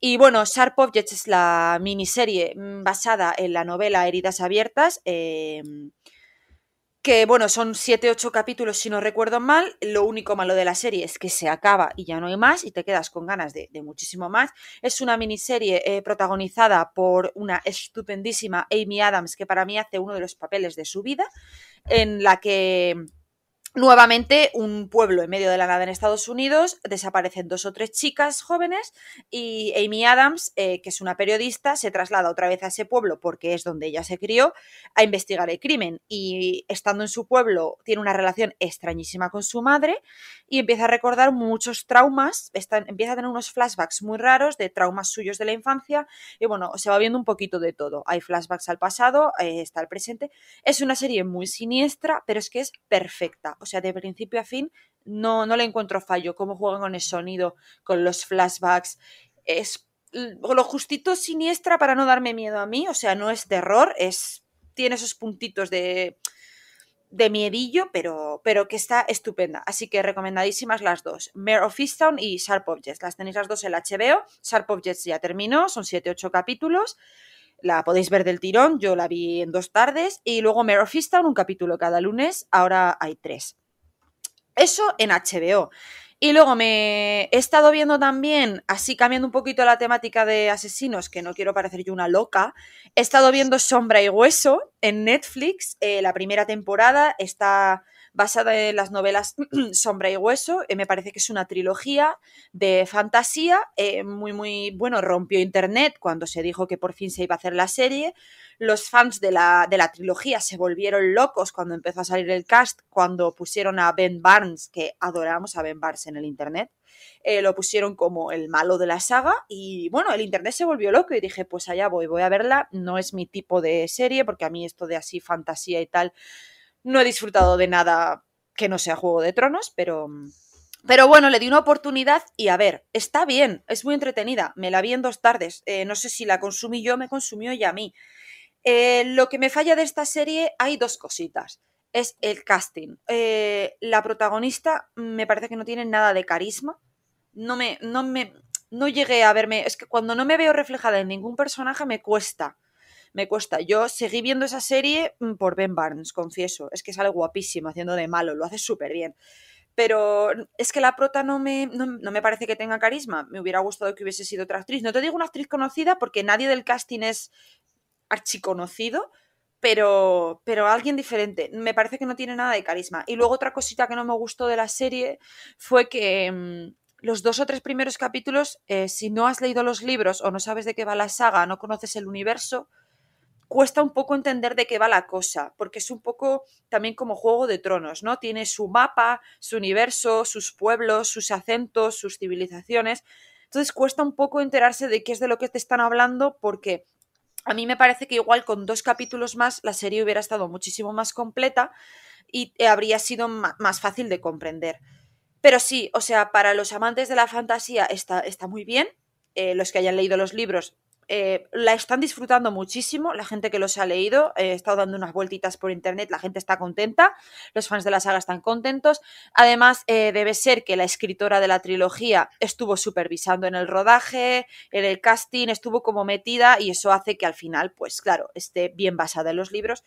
Y bueno, Sharp Objects es la miniserie mm, basada en la novela Heridas Abiertas. Eh, que bueno, son 7-8 capítulos si no recuerdo mal. Lo único malo de la serie es que se acaba y ya no hay más y te quedas con ganas de, de muchísimo más. Es una miniserie eh, protagonizada por una estupendísima Amy Adams que para mí hace uno de los papeles de su vida, en la que nuevamente un pueblo en medio de la nada en Estados Unidos, desaparecen dos o tres chicas jóvenes y Amy Adams, eh, que es una periodista, se traslada otra vez a ese pueblo porque es donde ella se crió a investigar el crimen y estando en su pueblo tiene una relación extrañísima con su madre y empieza a recordar muchos traumas, empieza a tener unos flashbacks muy raros de traumas suyos de la infancia y bueno, se va viendo un poquito de todo. Hay flashbacks al pasado, eh, está el presente. Es una serie muy siniestra, pero es que es perfecta o sea, de principio a fin, no, no le encuentro fallo. Cómo juegan con el sonido, con los flashbacks. Es lo justito siniestra para no darme miedo a mí. O sea, no es terror, es. Tiene esos puntitos de de miedillo, pero, pero que está estupenda. Así que recomendadísimas las dos. Mare of Easttown y Sharp Objects. Las tenéis las dos en HBO. Sharp Objects ya terminó, son 7-8 capítulos. La podéis ver del tirón, yo la vi en dos tardes. Y luego Mare of Easttown, un capítulo cada lunes, ahora hay tres. Eso en HBO. Y luego me he estado viendo también, así cambiando un poquito la temática de asesinos, que no quiero parecer yo una loca, he estado viendo Sombra y Hueso en Netflix. Eh, la primera temporada está basada en las novelas Sombra y Hueso. Eh, me parece que es una trilogía de fantasía eh, muy, muy, bueno, rompió internet cuando se dijo que por fin se iba a hacer la serie. Los fans de la, de la trilogía se volvieron locos cuando empezó a salir el cast, cuando pusieron a Ben Barnes, que adoramos a Ben Barnes en el internet. Eh, lo pusieron como el malo de la saga y bueno, el internet se volvió loco y dije, pues allá voy, voy a verla. No es mi tipo de serie porque a mí esto de así fantasía y tal no he disfrutado de nada que no sea Juego de Tronos, pero... Pero bueno, le di una oportunidad y a ver, está bien, es muy entretenida. Me la vi en dos tardes. Eh, no sé si la consumí yo, me consumió ya a mí. Eh, lo que me falla de esta serie hay dos cositas. Es el casting. Eh, la protagonista me parece que no tiene nada de carisma. No me, no me, no llegué a verme. Es que cuando no me veo reflejada en ningún personaje me cuesta me cuesta. Yo seguí viendo esa serie mm, por Ben Barnes, confieso. Es que sale guapísimo haciendo de malo, lo hace súper bien. Pero es que la prota no me, no, me parece que tenga carisma. Me hubiera gustado que hubiese sido otra actriz. No te digo una actriz conocida porque nadie del casting es archiconocido, pero, pero alguien diferente. Me parece que no tiene nada de carisma. Y luego otra cosita que no me gustó de la serie fue que mm, los dos o tres primeros capítulos, eh, si no has leído los libros o no sabes de qué va la saga, no conoces el universo, cuesta un poco entender de qué va la cosa, porque es un poco también como Juego de Tronos, ¿no? Tiene su mapa, su universo, sus pueblos, sus acentos, sus civilizaciones. Entonces cuesta un poco enterarse de qué es de lo que te están hablando, porque a mí me parece que igual con dos capítulos más la serie hubiera estado muchísimo más completa y habría sido más fácil de comprender. Pero sí, o sea, para los amantes de la fantasía está, está muy bien. Eh, los que hayan leído los libros eh, la están disfrutando muchísimo, la gente que los ha leído, he estado dando unas vueltitas por internet, la gente está contenta, los fans de la saga están contentos. Además, eh, debe ser que la escritora de la trilogía estuvo supervisando en el rodaje, en el casting, estuvo como metida y eso hace que al final, pues claro, esté bien basada en los libros.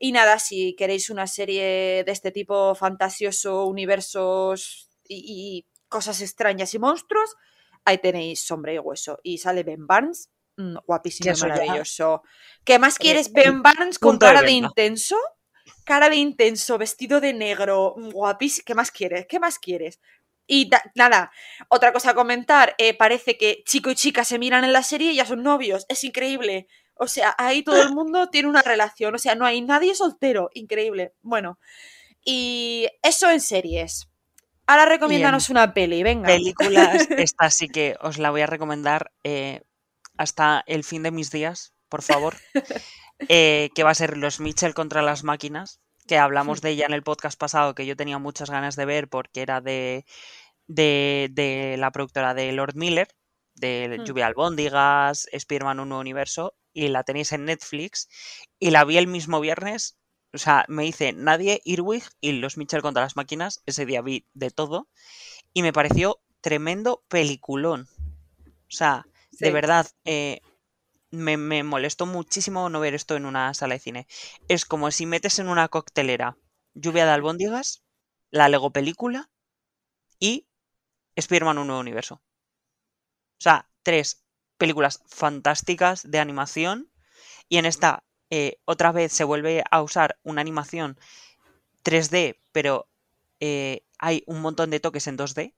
Y nada, si queréis una serie de este tipo fantasioso, universos y, y cosas extrañas y monstruos, ahí tenéis Sombra y Hueso. Y sale Ben Barnes, Mm, guapísimo, maravilloso. ¿Qué más quieres? Ben Barnes con cara de, intenso. Cara de intenso, vestido de negro, mm, guapísimo. ¿Qué más quieres? ¿Qué más quieres? Y nada, otra cosa a comentar, eh, parece que chico y chica se miran en la serie y ya son novios, es increíble. O sea, ahí todo el mundo tiene una relación, o sea, no hay nadie soltero, increíble. Bueno, y eso en series. Ahora recomiéndanos una peli, venga. Películas, esta sí que os la voy a recomendar. Eh, hasta el fin de mis días, por favor, eh, que va a ser Los Mitchell contra las máquinas, que hablamos de ella en el podcast pasado, que yo tenía muchas ganas de ver porque era de, de, la productora de Lord Miller, de hmm. Lluvia Albóndigas, Spearman Un Nuevo Universo, y la tenéis en Netflix, y la vi el mismo viernes. O sea, me hice Nadie, Irwig y Los Mitchell contra las máquinas. Ese día vi de todo. Y me pareció tremendo peliculón. O sea, de verdad, eh, me, molestó muchísimo no ver esto en una sala de cine. Es como si metes en una coctelera Lluvia de albóndigas, la Lego película y Spider-Man Un Nuevo Universo. O sea, tres películas fantásticas de animación y en esta eh, otra vez se vuelve a usar una animación 3D, pero eh, hay un montón de toques en 2D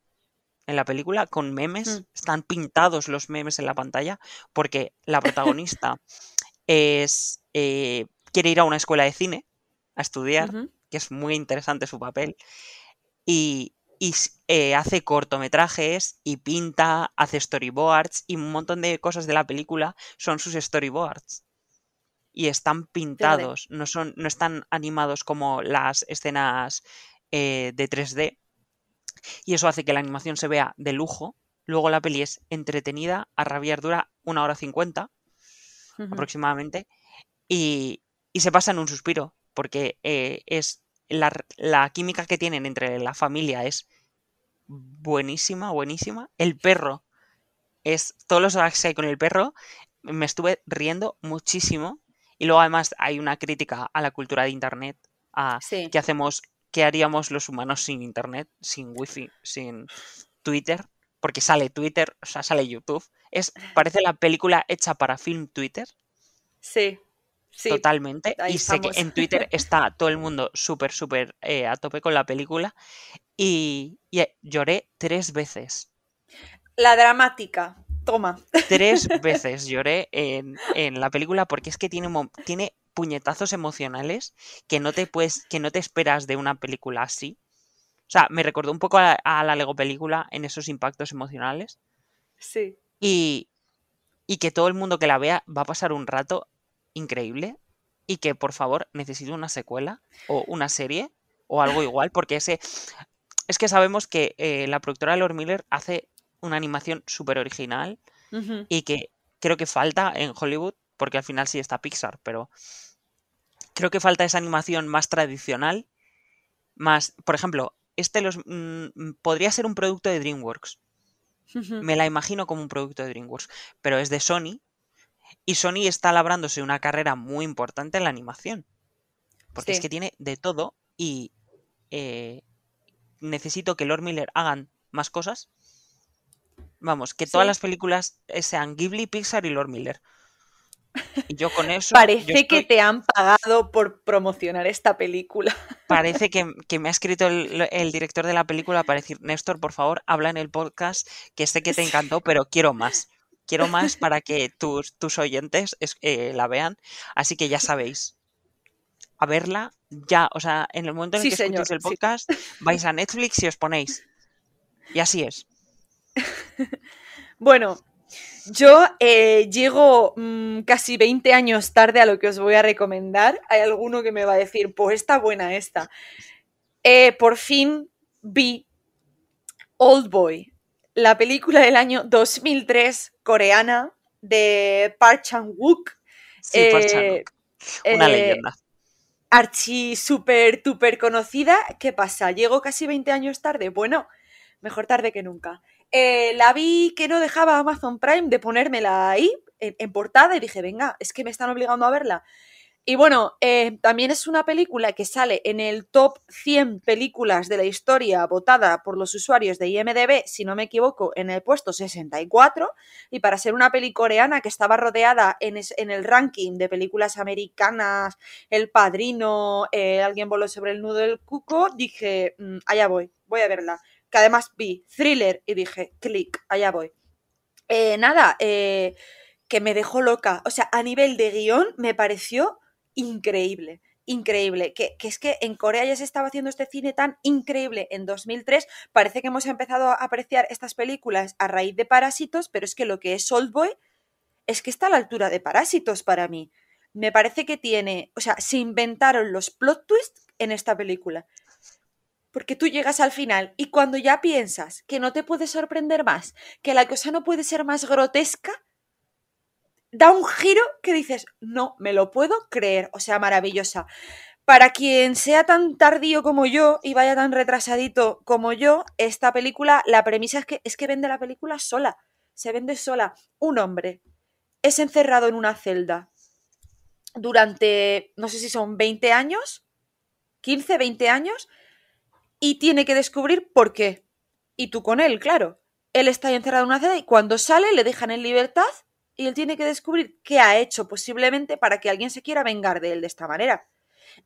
en la película con memes. Mm. Están pintados los memes en la pantalla porque la protagonista es eh, quiere ir a una escuela de cine a estudiar, que es muy interesante su papel. Y, eh, hace cortometrajes y pinta, hace storyboards y un montón de cosas de la película son sus storyboards. Y están pintados, no, son, no están animados como las escenas eh, de 3D. Y eso hace que la animación se vea de lujo. Luego la peli es entretenida, a rabiar dura una hora cincuenta aproximadamente. Y, y se pasa en un suspiro, porque eh, es la, la química que tienen entre la familia es buenísima, buenísima. El perro es. Todos los gags que hay con el perro, me estuve riendo muchísimo. Y luego, además, hay una crítica a la cultura de internet. A Sí. qué hacemos, qué haríamos los humanos sin internet, sin wifi, sin Twitter. Porque sale Twitter, o sea, sale YouTube. Es, parece la película hecha para film Twitter Sí. Sí. totalmente. Y sé que en Twitter está todo el mundo súper, súper eh, a tope con la película. Y, y, eh, lloré tres veces. La dramática. Toma. Tres veces lloré en, en la película porque es que tiene, tiene puñetazos emocionales que no te puedes, que no te esperas de una película así. O sea, me recordó un poco a, a la Lego película en esos impactos emocionales. Sí. y, y que todo el mundo que la vea va a pasar un rato increíble y que por favor necesito una secuela o una serie o algo igual porque ese es que sabemos que eh, la productora Lord Miller hace una animación súper original y que creo que falta en Hollywood porque al final sí está Pixar pero creo que falta esa animación más tradicional más por ejemplo este los mm, podría ser un producto de DreamWorks me la imagino como un producto de DreamWorks, pero es de Sony y Sony está labrándose una carrera muy importante en la animación, porque es que tiene de todo y eh, necesito que Lord Miller hagan más cosas. Vamos, que todas Sí. las películas sean Ghibli, Pixar y Lord Miller. Y yo con eso Parece que te han pagado por promocionar esta película. parece que, que me ha escrito el, el director de la película para decir, Néstor, por favor, habla en el podcast, que sé que te encantó, pero quiero más. Quiero más para que tus, tus oyentes es- eh, la vean. Así que ya sabéis, a verla ya, o sea, en el momento en el Sí, que señor, escuchéis el sí. podcast, vais a Netflix y os ponéis. Y así es. Bueno, yo eh, llego mm, casi 20 años tarde a lo que os voy a recomendar. Hay alguno que me va a decir, pues está buena esta. Eh, por fin vi Old Boy, la película del año 2003 coreana de Park Chan-wook. Sí, Park Eh, Chan-wook, una leyenda. archi super duper conocida. ¿Qué pasa? ¿Llego casi 20 años tarde? Bueno, mejor tarde que nunca. Eh, la vi que no dejaba Amazon Prime de ponérmela ahí, en, portada, y dije, venga, es que me están obligando a verla. Y bueno, eh, también es una película que sale en el top 100 películas de la historia votada por los usuarios de IMDB, si no me equivoco, en el puesto 64. Y para ser una peli coreana que estaba rodeada en, en el ranking de películas americanas, El Padrino, eh, Alguien voló sobre el nudo del cuco, dije, "Mm, allá voy, voy a verla. Que además vi thriller y dije, clic, allá voy. Eh, nada, eh, que me dejó loca. O sea, a nivel de guion me pareció increíble. Increíble, que, que es que en Corea ya se estaba haciendo este cine tan increíble en 2003. Parece que hemos empezado a apreciar estas películas a raíz de Parásitos, pero es que lo que es Oldboy es que está a la altura de Parásitos para mí. Me parece que tiene, o sea, se inventaron los plot twists en esta película. Porque tú llegas al final y cuando ya piensas que no te puede sorprender más, que la cosa no puede ser más grotesca, da un giro que dices, no, me lo puedo creer, o sea, maravillosa. Para quien sea tan tardío como yo y vaya tan retrasadito como yo, esta película, la premisa es que, es que vende la película sola, se vende sola. Un hombre es encerrado en una celda durante, no sé si son 20 años, 15, 20 años, y tiene que descubrir por qué. Y tú con él, claro. Él está ahí encerrado en una celda y cuando sale le dejan en libertad y él tiene que descubrir qué ha hecho posiblemente para que alguien se quiera vengar de él de esta manera.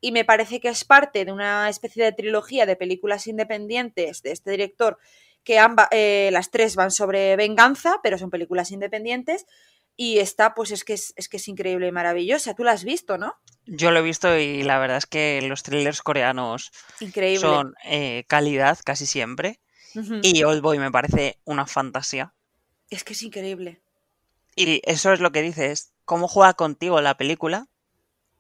y me parece que es parte de una especie de trilogía de películas independientes de este director que eh, las tres van sobre venganza, pero son películas independientes. Y esta, pues es que es, es que es increíble y maravillosa. Tú la has visto, ¿no? Yo lo he visto y la verdad es que los thrillers coreanos Increíble. son eh, calidad casi siempre. Ujú. Y Old Boy me parece una fantasía. Es que es increíble. Y eso es lo que dices, cómo juega contigo la película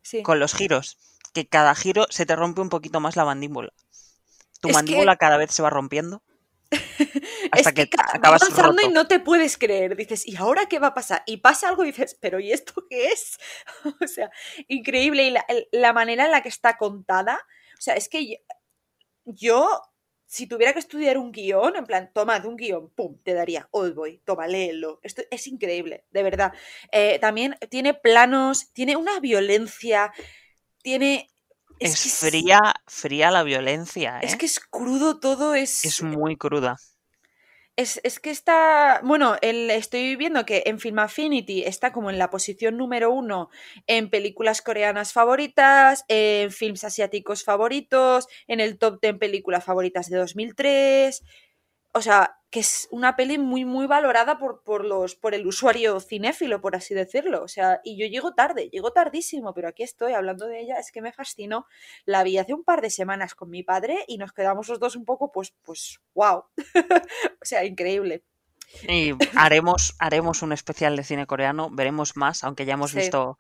Sí. con los giros. Que cada giro se te rompe un poquito más la mandíbula. Tu Es que- mandíbula cada vez se va rompiendo. Hasta es que, que, acabas avanzando y roto. no te puedes creer. Dices, ¿y ahora qué va a pasar? Y pasa algo y dices, ¿pero y esto qué es? o sea, increíble. Y la, la manera en la que está contada. O sea, es que yo, yo, si tuviera que estudiar un guion, en plan, toma de un guion, pum, te daría Old Boy, toma, léelo. Esto es increíble, de verdad. Eh, también tiene planos, tiene una violencia, tiene. Es, que fría, fría la violencia, ¿eh? Es que es crudo todo, es. Es muy cruda. Es, es que está. Bueno, el, estoy viendo que en Film Affinity está como en la posición número uno en películas coreanas favoritas, en films asiáticos favoritos, en el top 10 películas favoritas de 2003. O sea, que es una peli muy, muy valorada por, por, los, por el usuario cinéfilo, por así decirlo. O sea, y yo llego tarde, llego tardísimo, pero aquí estoy hablando de ella. Es que me fascinó. La vi hace un par de semanas con mi padre y nos quedamos los dos un poco, pues, pues, wow. o sea, increíble. Y haremos, haremos un especial de cine coreano, veremos más, aunque ya hemos Sí. visto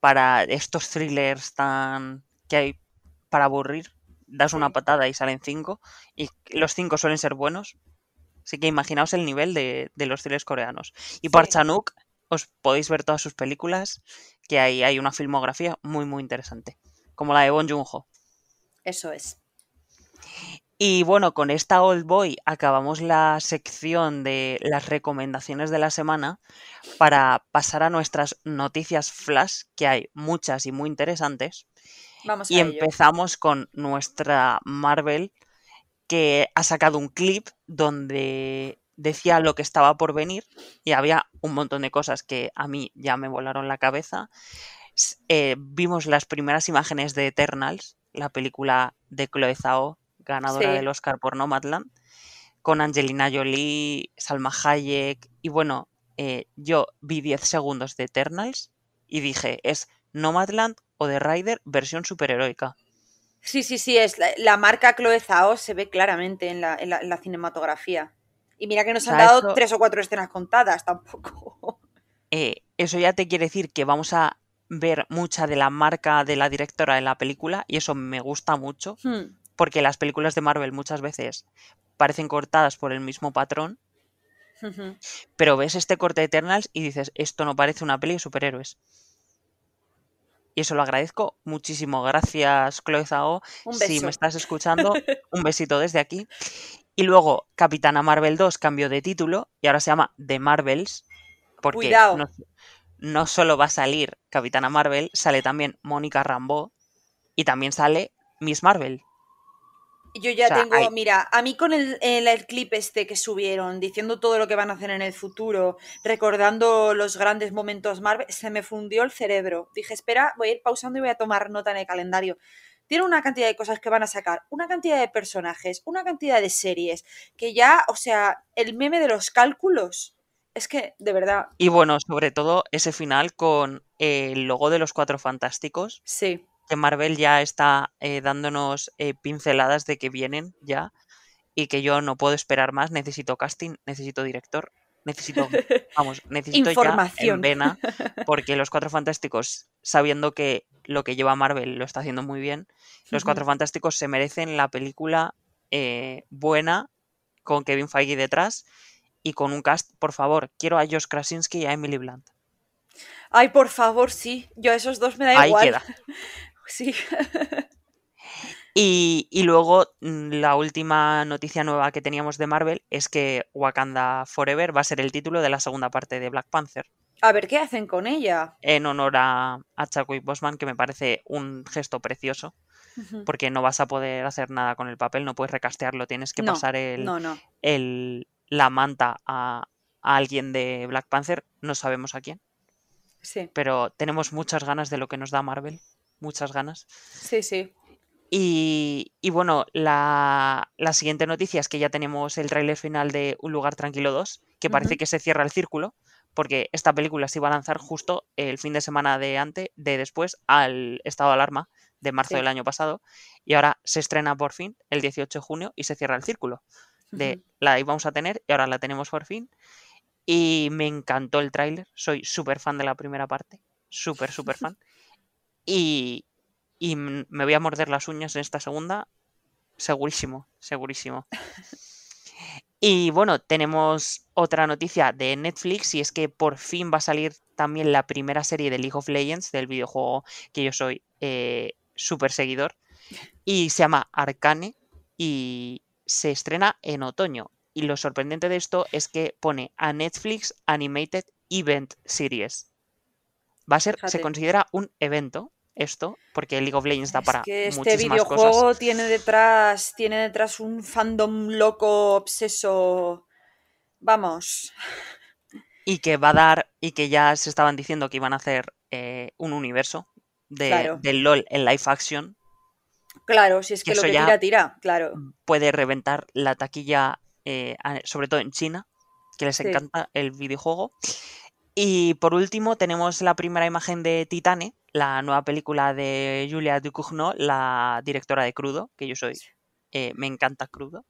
para estos thrillers tan que hay para aburrir, das una patada y salen cinco, y los cinco suelen ser buenos. Así que imaginaos el nivel de, de los thrillers coreanos. Y por Sí. Chanuk os podéis ver todas sus películas, que ahí hay una filmografía muy muy interesante, como la de Bon Joon-ho. Eso es. Y bueno, con esta Old Boy acabamos la sección de las recomendaciones de la semana para pasar a nuestras noticias flash, que hay muchas y muy interesantes. Vamos a Y ello. empezamos con nuestra Marvel, que ha sacado un clip donde decía lo que estaba por venir y había un montón de cosas que a mí ya me volaron la cabeza. Eh, vimos las primeras imágenes de Eternals, la película de Chloe Zhao, ganadora Sí. del Oscar por Nomadland, con Angelina Jolie, Salma Hayek y bueno, eh, yo vi 10 segundos de Eternals y dije, es Nomadland o The Rider versión superheroica. Sí, sí, sí, es la, la marca Chloe Zhao se ve claramente en la, en la- en la cinematografía. Y mira que nos O han sea, dado tres o cuatro escenas contadas, tampoco. Eh, eso ya te quiere decir que vamos a ver mucha de la marca de la directora en la película y eso me gusta mucho Hmm, porque las películas de Marvel muchas veces parecen cortadas por el mismo patrón, pero ves este corte de Eternals y dices, esto no parece una peli de superhéroes. Y eso lo agradezco muchísimo. Gracias, Chloe Zhao. Un Si me estás escuchando, un besito desde aquí. Y luego, Capitana Marvel 2 cambió de título y ahora se llama The Marvels. Porque Cuidado. no, no solo va a salir Capitana Marvel, sale también Mónica Rambeau y también sale Miss Marvel. Yo ya O sea, tengo, hay- mira, a mí con el, el- el clip este que subieron, diciendo todo lo que van a hacer en el futuro, recordando los grandes momentos Marvel, se me fundió el cerebro. Dije, espera, voy a ir pausando y voy a tomar nota en el calendario. Tiene una cantidad de cosas que van a sacar, una cantidad de personajes, una cantidad de series, que ya, o sea, el meme de los cálculos, es que, de verdad, Y bueno, sobre todo ese final con el logo de los Cuatro Fantásticos, sí. Que Marvel ya está eh, dándonos eh, pinceladas de que vienen ya y que yo no puedo esperar más. Necesito casting, necesito director, necesito, vamos, necesito ya en vena, porque los Cuatro Fantásticos, sabiendo que lo que lleva Marvel lo está haciendo muy bien, los Cuatro Fantásticos se merecen la película eh, buena con Kevin Feige detrás y con un cast, por favor, quiero a Josh Krasinski y a Emily Blunt. Ay, por favor, sí. Yo a esos dos me da Ahí igual. queda. Sí. Y, y luego mm, la última noticia nueva que teníamos de Marvel es que Wakanda Forever va a ser el título de la segunda parte de Black Panther, A ver qué hacen con ella. en honor a, a Chadwick Boseman, que me parece un gesto precioso, porque no vas a poder hacer nada con el papel, no puedes recastearlo, tienes que No, pasar el, No, no. el- la manta a, a alguien de Black Panther, no sabemos a quién, Sí. pero tenemos muchas ganas de lo que nos da Marvel. Muchas ganas. Sí, sí. Y, y bueno, la, la, siguiente noticia es que ya tenemos el tráiler final de Un lugar tranquilo 2, que parece uh -huh. que se cierra el círculo, porque esta película se iba a lanzar justo el fin de semana de antes, de después, al estado de alarma de marzo sí. del año pasado, y ahora se estrena por fin el 18 de junio y se cierra el círculo. De uh -huh. la íbamos a tener y ahora la tenemos por fin. Y me encantó el tráiler, soy súper fan de la primera parte, súper, súper fan. Y, y me voy a morder las uñas en esta segunda, segurísimo, segurísimo. Y bueno, tenemos otra noticia de Netflix y es que por fin va a salir también la primera serie de League of Legends, del videojuego que yo soy eh, súper seguidor, y se llama Arcane y se estrena en otoño. Y lo sorprendente de esto es que pone a Netflix Animated Event Series. Va a ser, Fíjate. se considera un evento esto, porque League of Legends da para es que este videojuego cosas. tiene detrás, tiene detrás un fandom loco, obseso. Vamos. Y que va a dar, y que ya se estaban diciendo que iban a hacer eh, un universo de, claro. del LOL en live action. Claro, si es que, que lo que tira, tira, claro. Puede reventar la taquilla, eh, sobre todo en China, que les sí. encanta el videojuego. Y por último tenemos la primera imagen de Titane, la nueva película de Julia Ducournau, la directora de Crudo, que yo soy, eh, me encanta Crudo.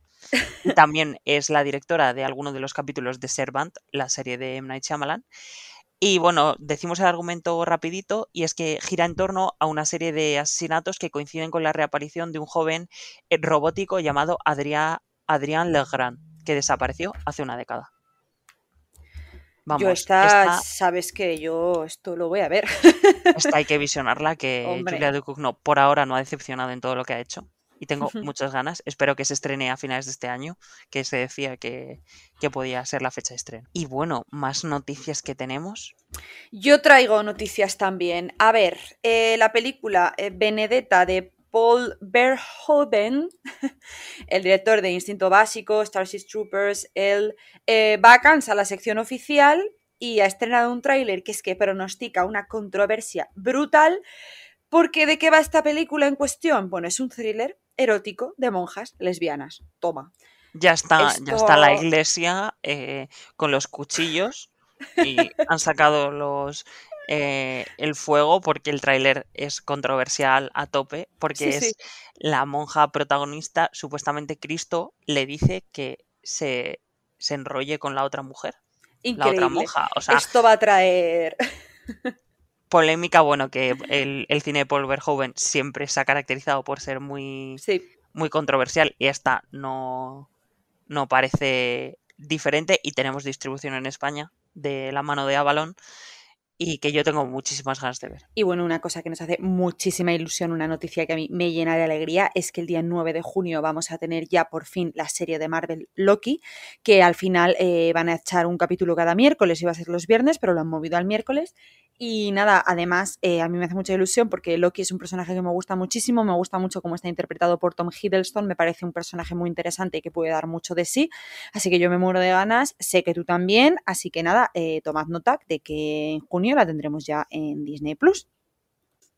Y también es la directora de algunos de los capítulos de Servant, la serie de M. Night Shyamalan. Y bueno, decimos el argumento rapidito y es que gira en torno a una serie de asesinatos que coinciden con la reaparición de un joven eh, robótico llamado Adrián Legrand, que desapareció hace una década. Vamos, yo esta, esta, sabes que yo esto lo voy a ver. Esta hay que visionarla, que Hombre. Julia Ducournau por ahora no ha decepcionado en todo lo que ha hecho. Y tengo uh -huh. muchas ganas. Espero que se estrene a finales de este año, que se decía que, que podía ser la fecha de estreno. Y bueno, más noticias que tenemos. Yo traigo noticias también. A ver, eh, la película eh, Benedetta de Paul Verhoeven, el director de Instinto Básico, Starship Troopers, él eh, va a Cannes a la sección oficial y ha estrenado un tráiler que es que pronostica una controversia brutal. Porque ¿de qué va esta película en cuestión? Bueno, es un thriller erótico de monjas lesbianas. Toma. Ya está, Esto... ya está la iglesia eh, con los cuchillos y han sacado los eh, el fuego porque el tráiler es controversial a tope, porque sí, es sí. la monja protagonista, supuestamente Cristo le dice que se, se enrolle con la otra mujer. Increíble. La otra monja. O sea, Esto va a traer... polémica, bueno, que el, el, cine de Paul Verhoeven siempre se ha caracterizado por ser muy, sí. muy controversial y esta no, no parece diferente y tenemos distribución en España de la mano de Avalon y que yo tengo muchísimas ganas de ver. Y bueno, una cosa que nos hace muchísima ilusión, una noticia que a mí me llena de alegría, es que el día 9 de junio vamos a tener ya por fin la serie de Marvel Loki, que al final eh, van a echar un capítulo cada miércoles, iba a ser los viernes, pero lo han movido al miércoles. Y nada, además eh, a mí me hace mucha ilusión porque Loki es un personaje que me gusta muchísimo, me gusta mucho cómo está interpretado por Tom Hiddleston, me parece un personaje muy interesante y que puede dar mucho de sí, así que yo me muero de ganas, sé que tú también, así que nada, eh, tomad nota de que en junio la tendremos ya en Disney Plus.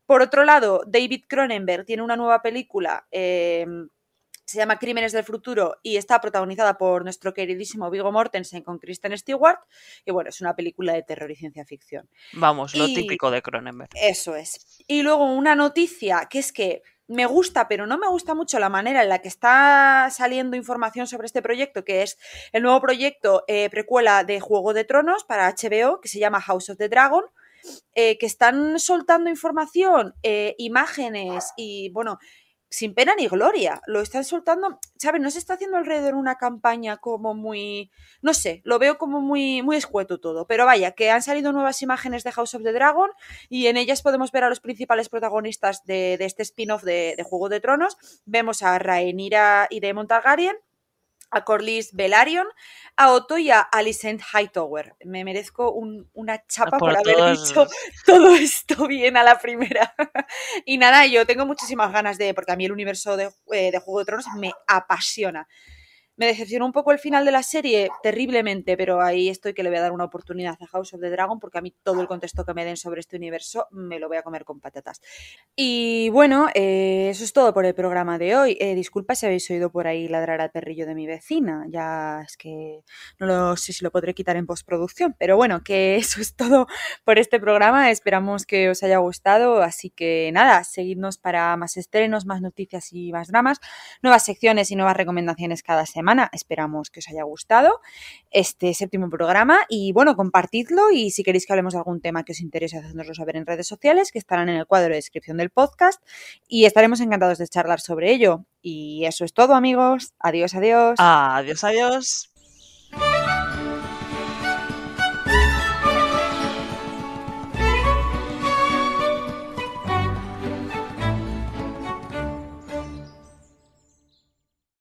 Por otro lado, David Cronenberg tiene una nueva película. Eh, se llama Crímenes del Futuro y está protagonizada por nuestro queridísimo Vigo Mortensen con Kristen Stewart. Y bueno, es una película de terror y ciencia ficción. Vamos, lo típico de Cronenberg. Eso es. Y luego una noticia que es que me gusta, pero no me gusta mucho la manera en la que está saliendo información sobre este proyecto, que es el nuevo proyecto eh, precuela de Juego de Tronos para HBO, que se llama House of the Dragon. Eh, que están soltando información, eh, imágenes y bueno, sin pena ni gloria. Lo están soltando, ¿sabes? No se está haciendo alrededor una campaña como muy, no sé, lo veo como muy, muy escueto todo. Pero vaya, que han salido nuevas imágenes de House of the Dragon y en ellas podemos ver a los principales protagonistas de, de este spin-off de, de, Juego de Tronos. Vemos a Rhaenyra y Daemon Targaryen a Corlys Velaryon, a Otto y a Alicent Hightower. Me merezco un, una chapa por, por haber todos... dicho todo esto bien a la primera. y nada, yo tengo muchísimas ganas de, porque a mí el universo de, eh, de Juego de Tronos me apasiona. Me decepcionó un poco el final de la serie, terriblemente, pero ahí estoy que le voy a dar una oportunidad a House of the Dragon porque a mí todo el contexto que me den sobre este universo me lo voy a comer con patatas. Y bueno, eh, eso es todo por el programa de hoy. Eh, disculpa si habéis oído por ahí ladrar al perrillo de mi vecina. Ya es que no lo sé si lo podré quitar en postproducción, pero bueno, que eso es todo por este programa. Esperamos que os haya gustado. Así que nada, seguidnos para más estrenos, más noticias y más dramas, nuevas secciones y nuevas recomendaciones cada Esperamos que os haya gustado este séptimo programa y bueno, compartidlo y si queréis que hablemos de algún tema que os interese, hacednoslo saber en redes sociales que estarán en el cuadro de descripción del podcast y estaremos encantados de charlar sobre ello. Y eso es todo amigos. Adiós, adiós. Adiós, adiós.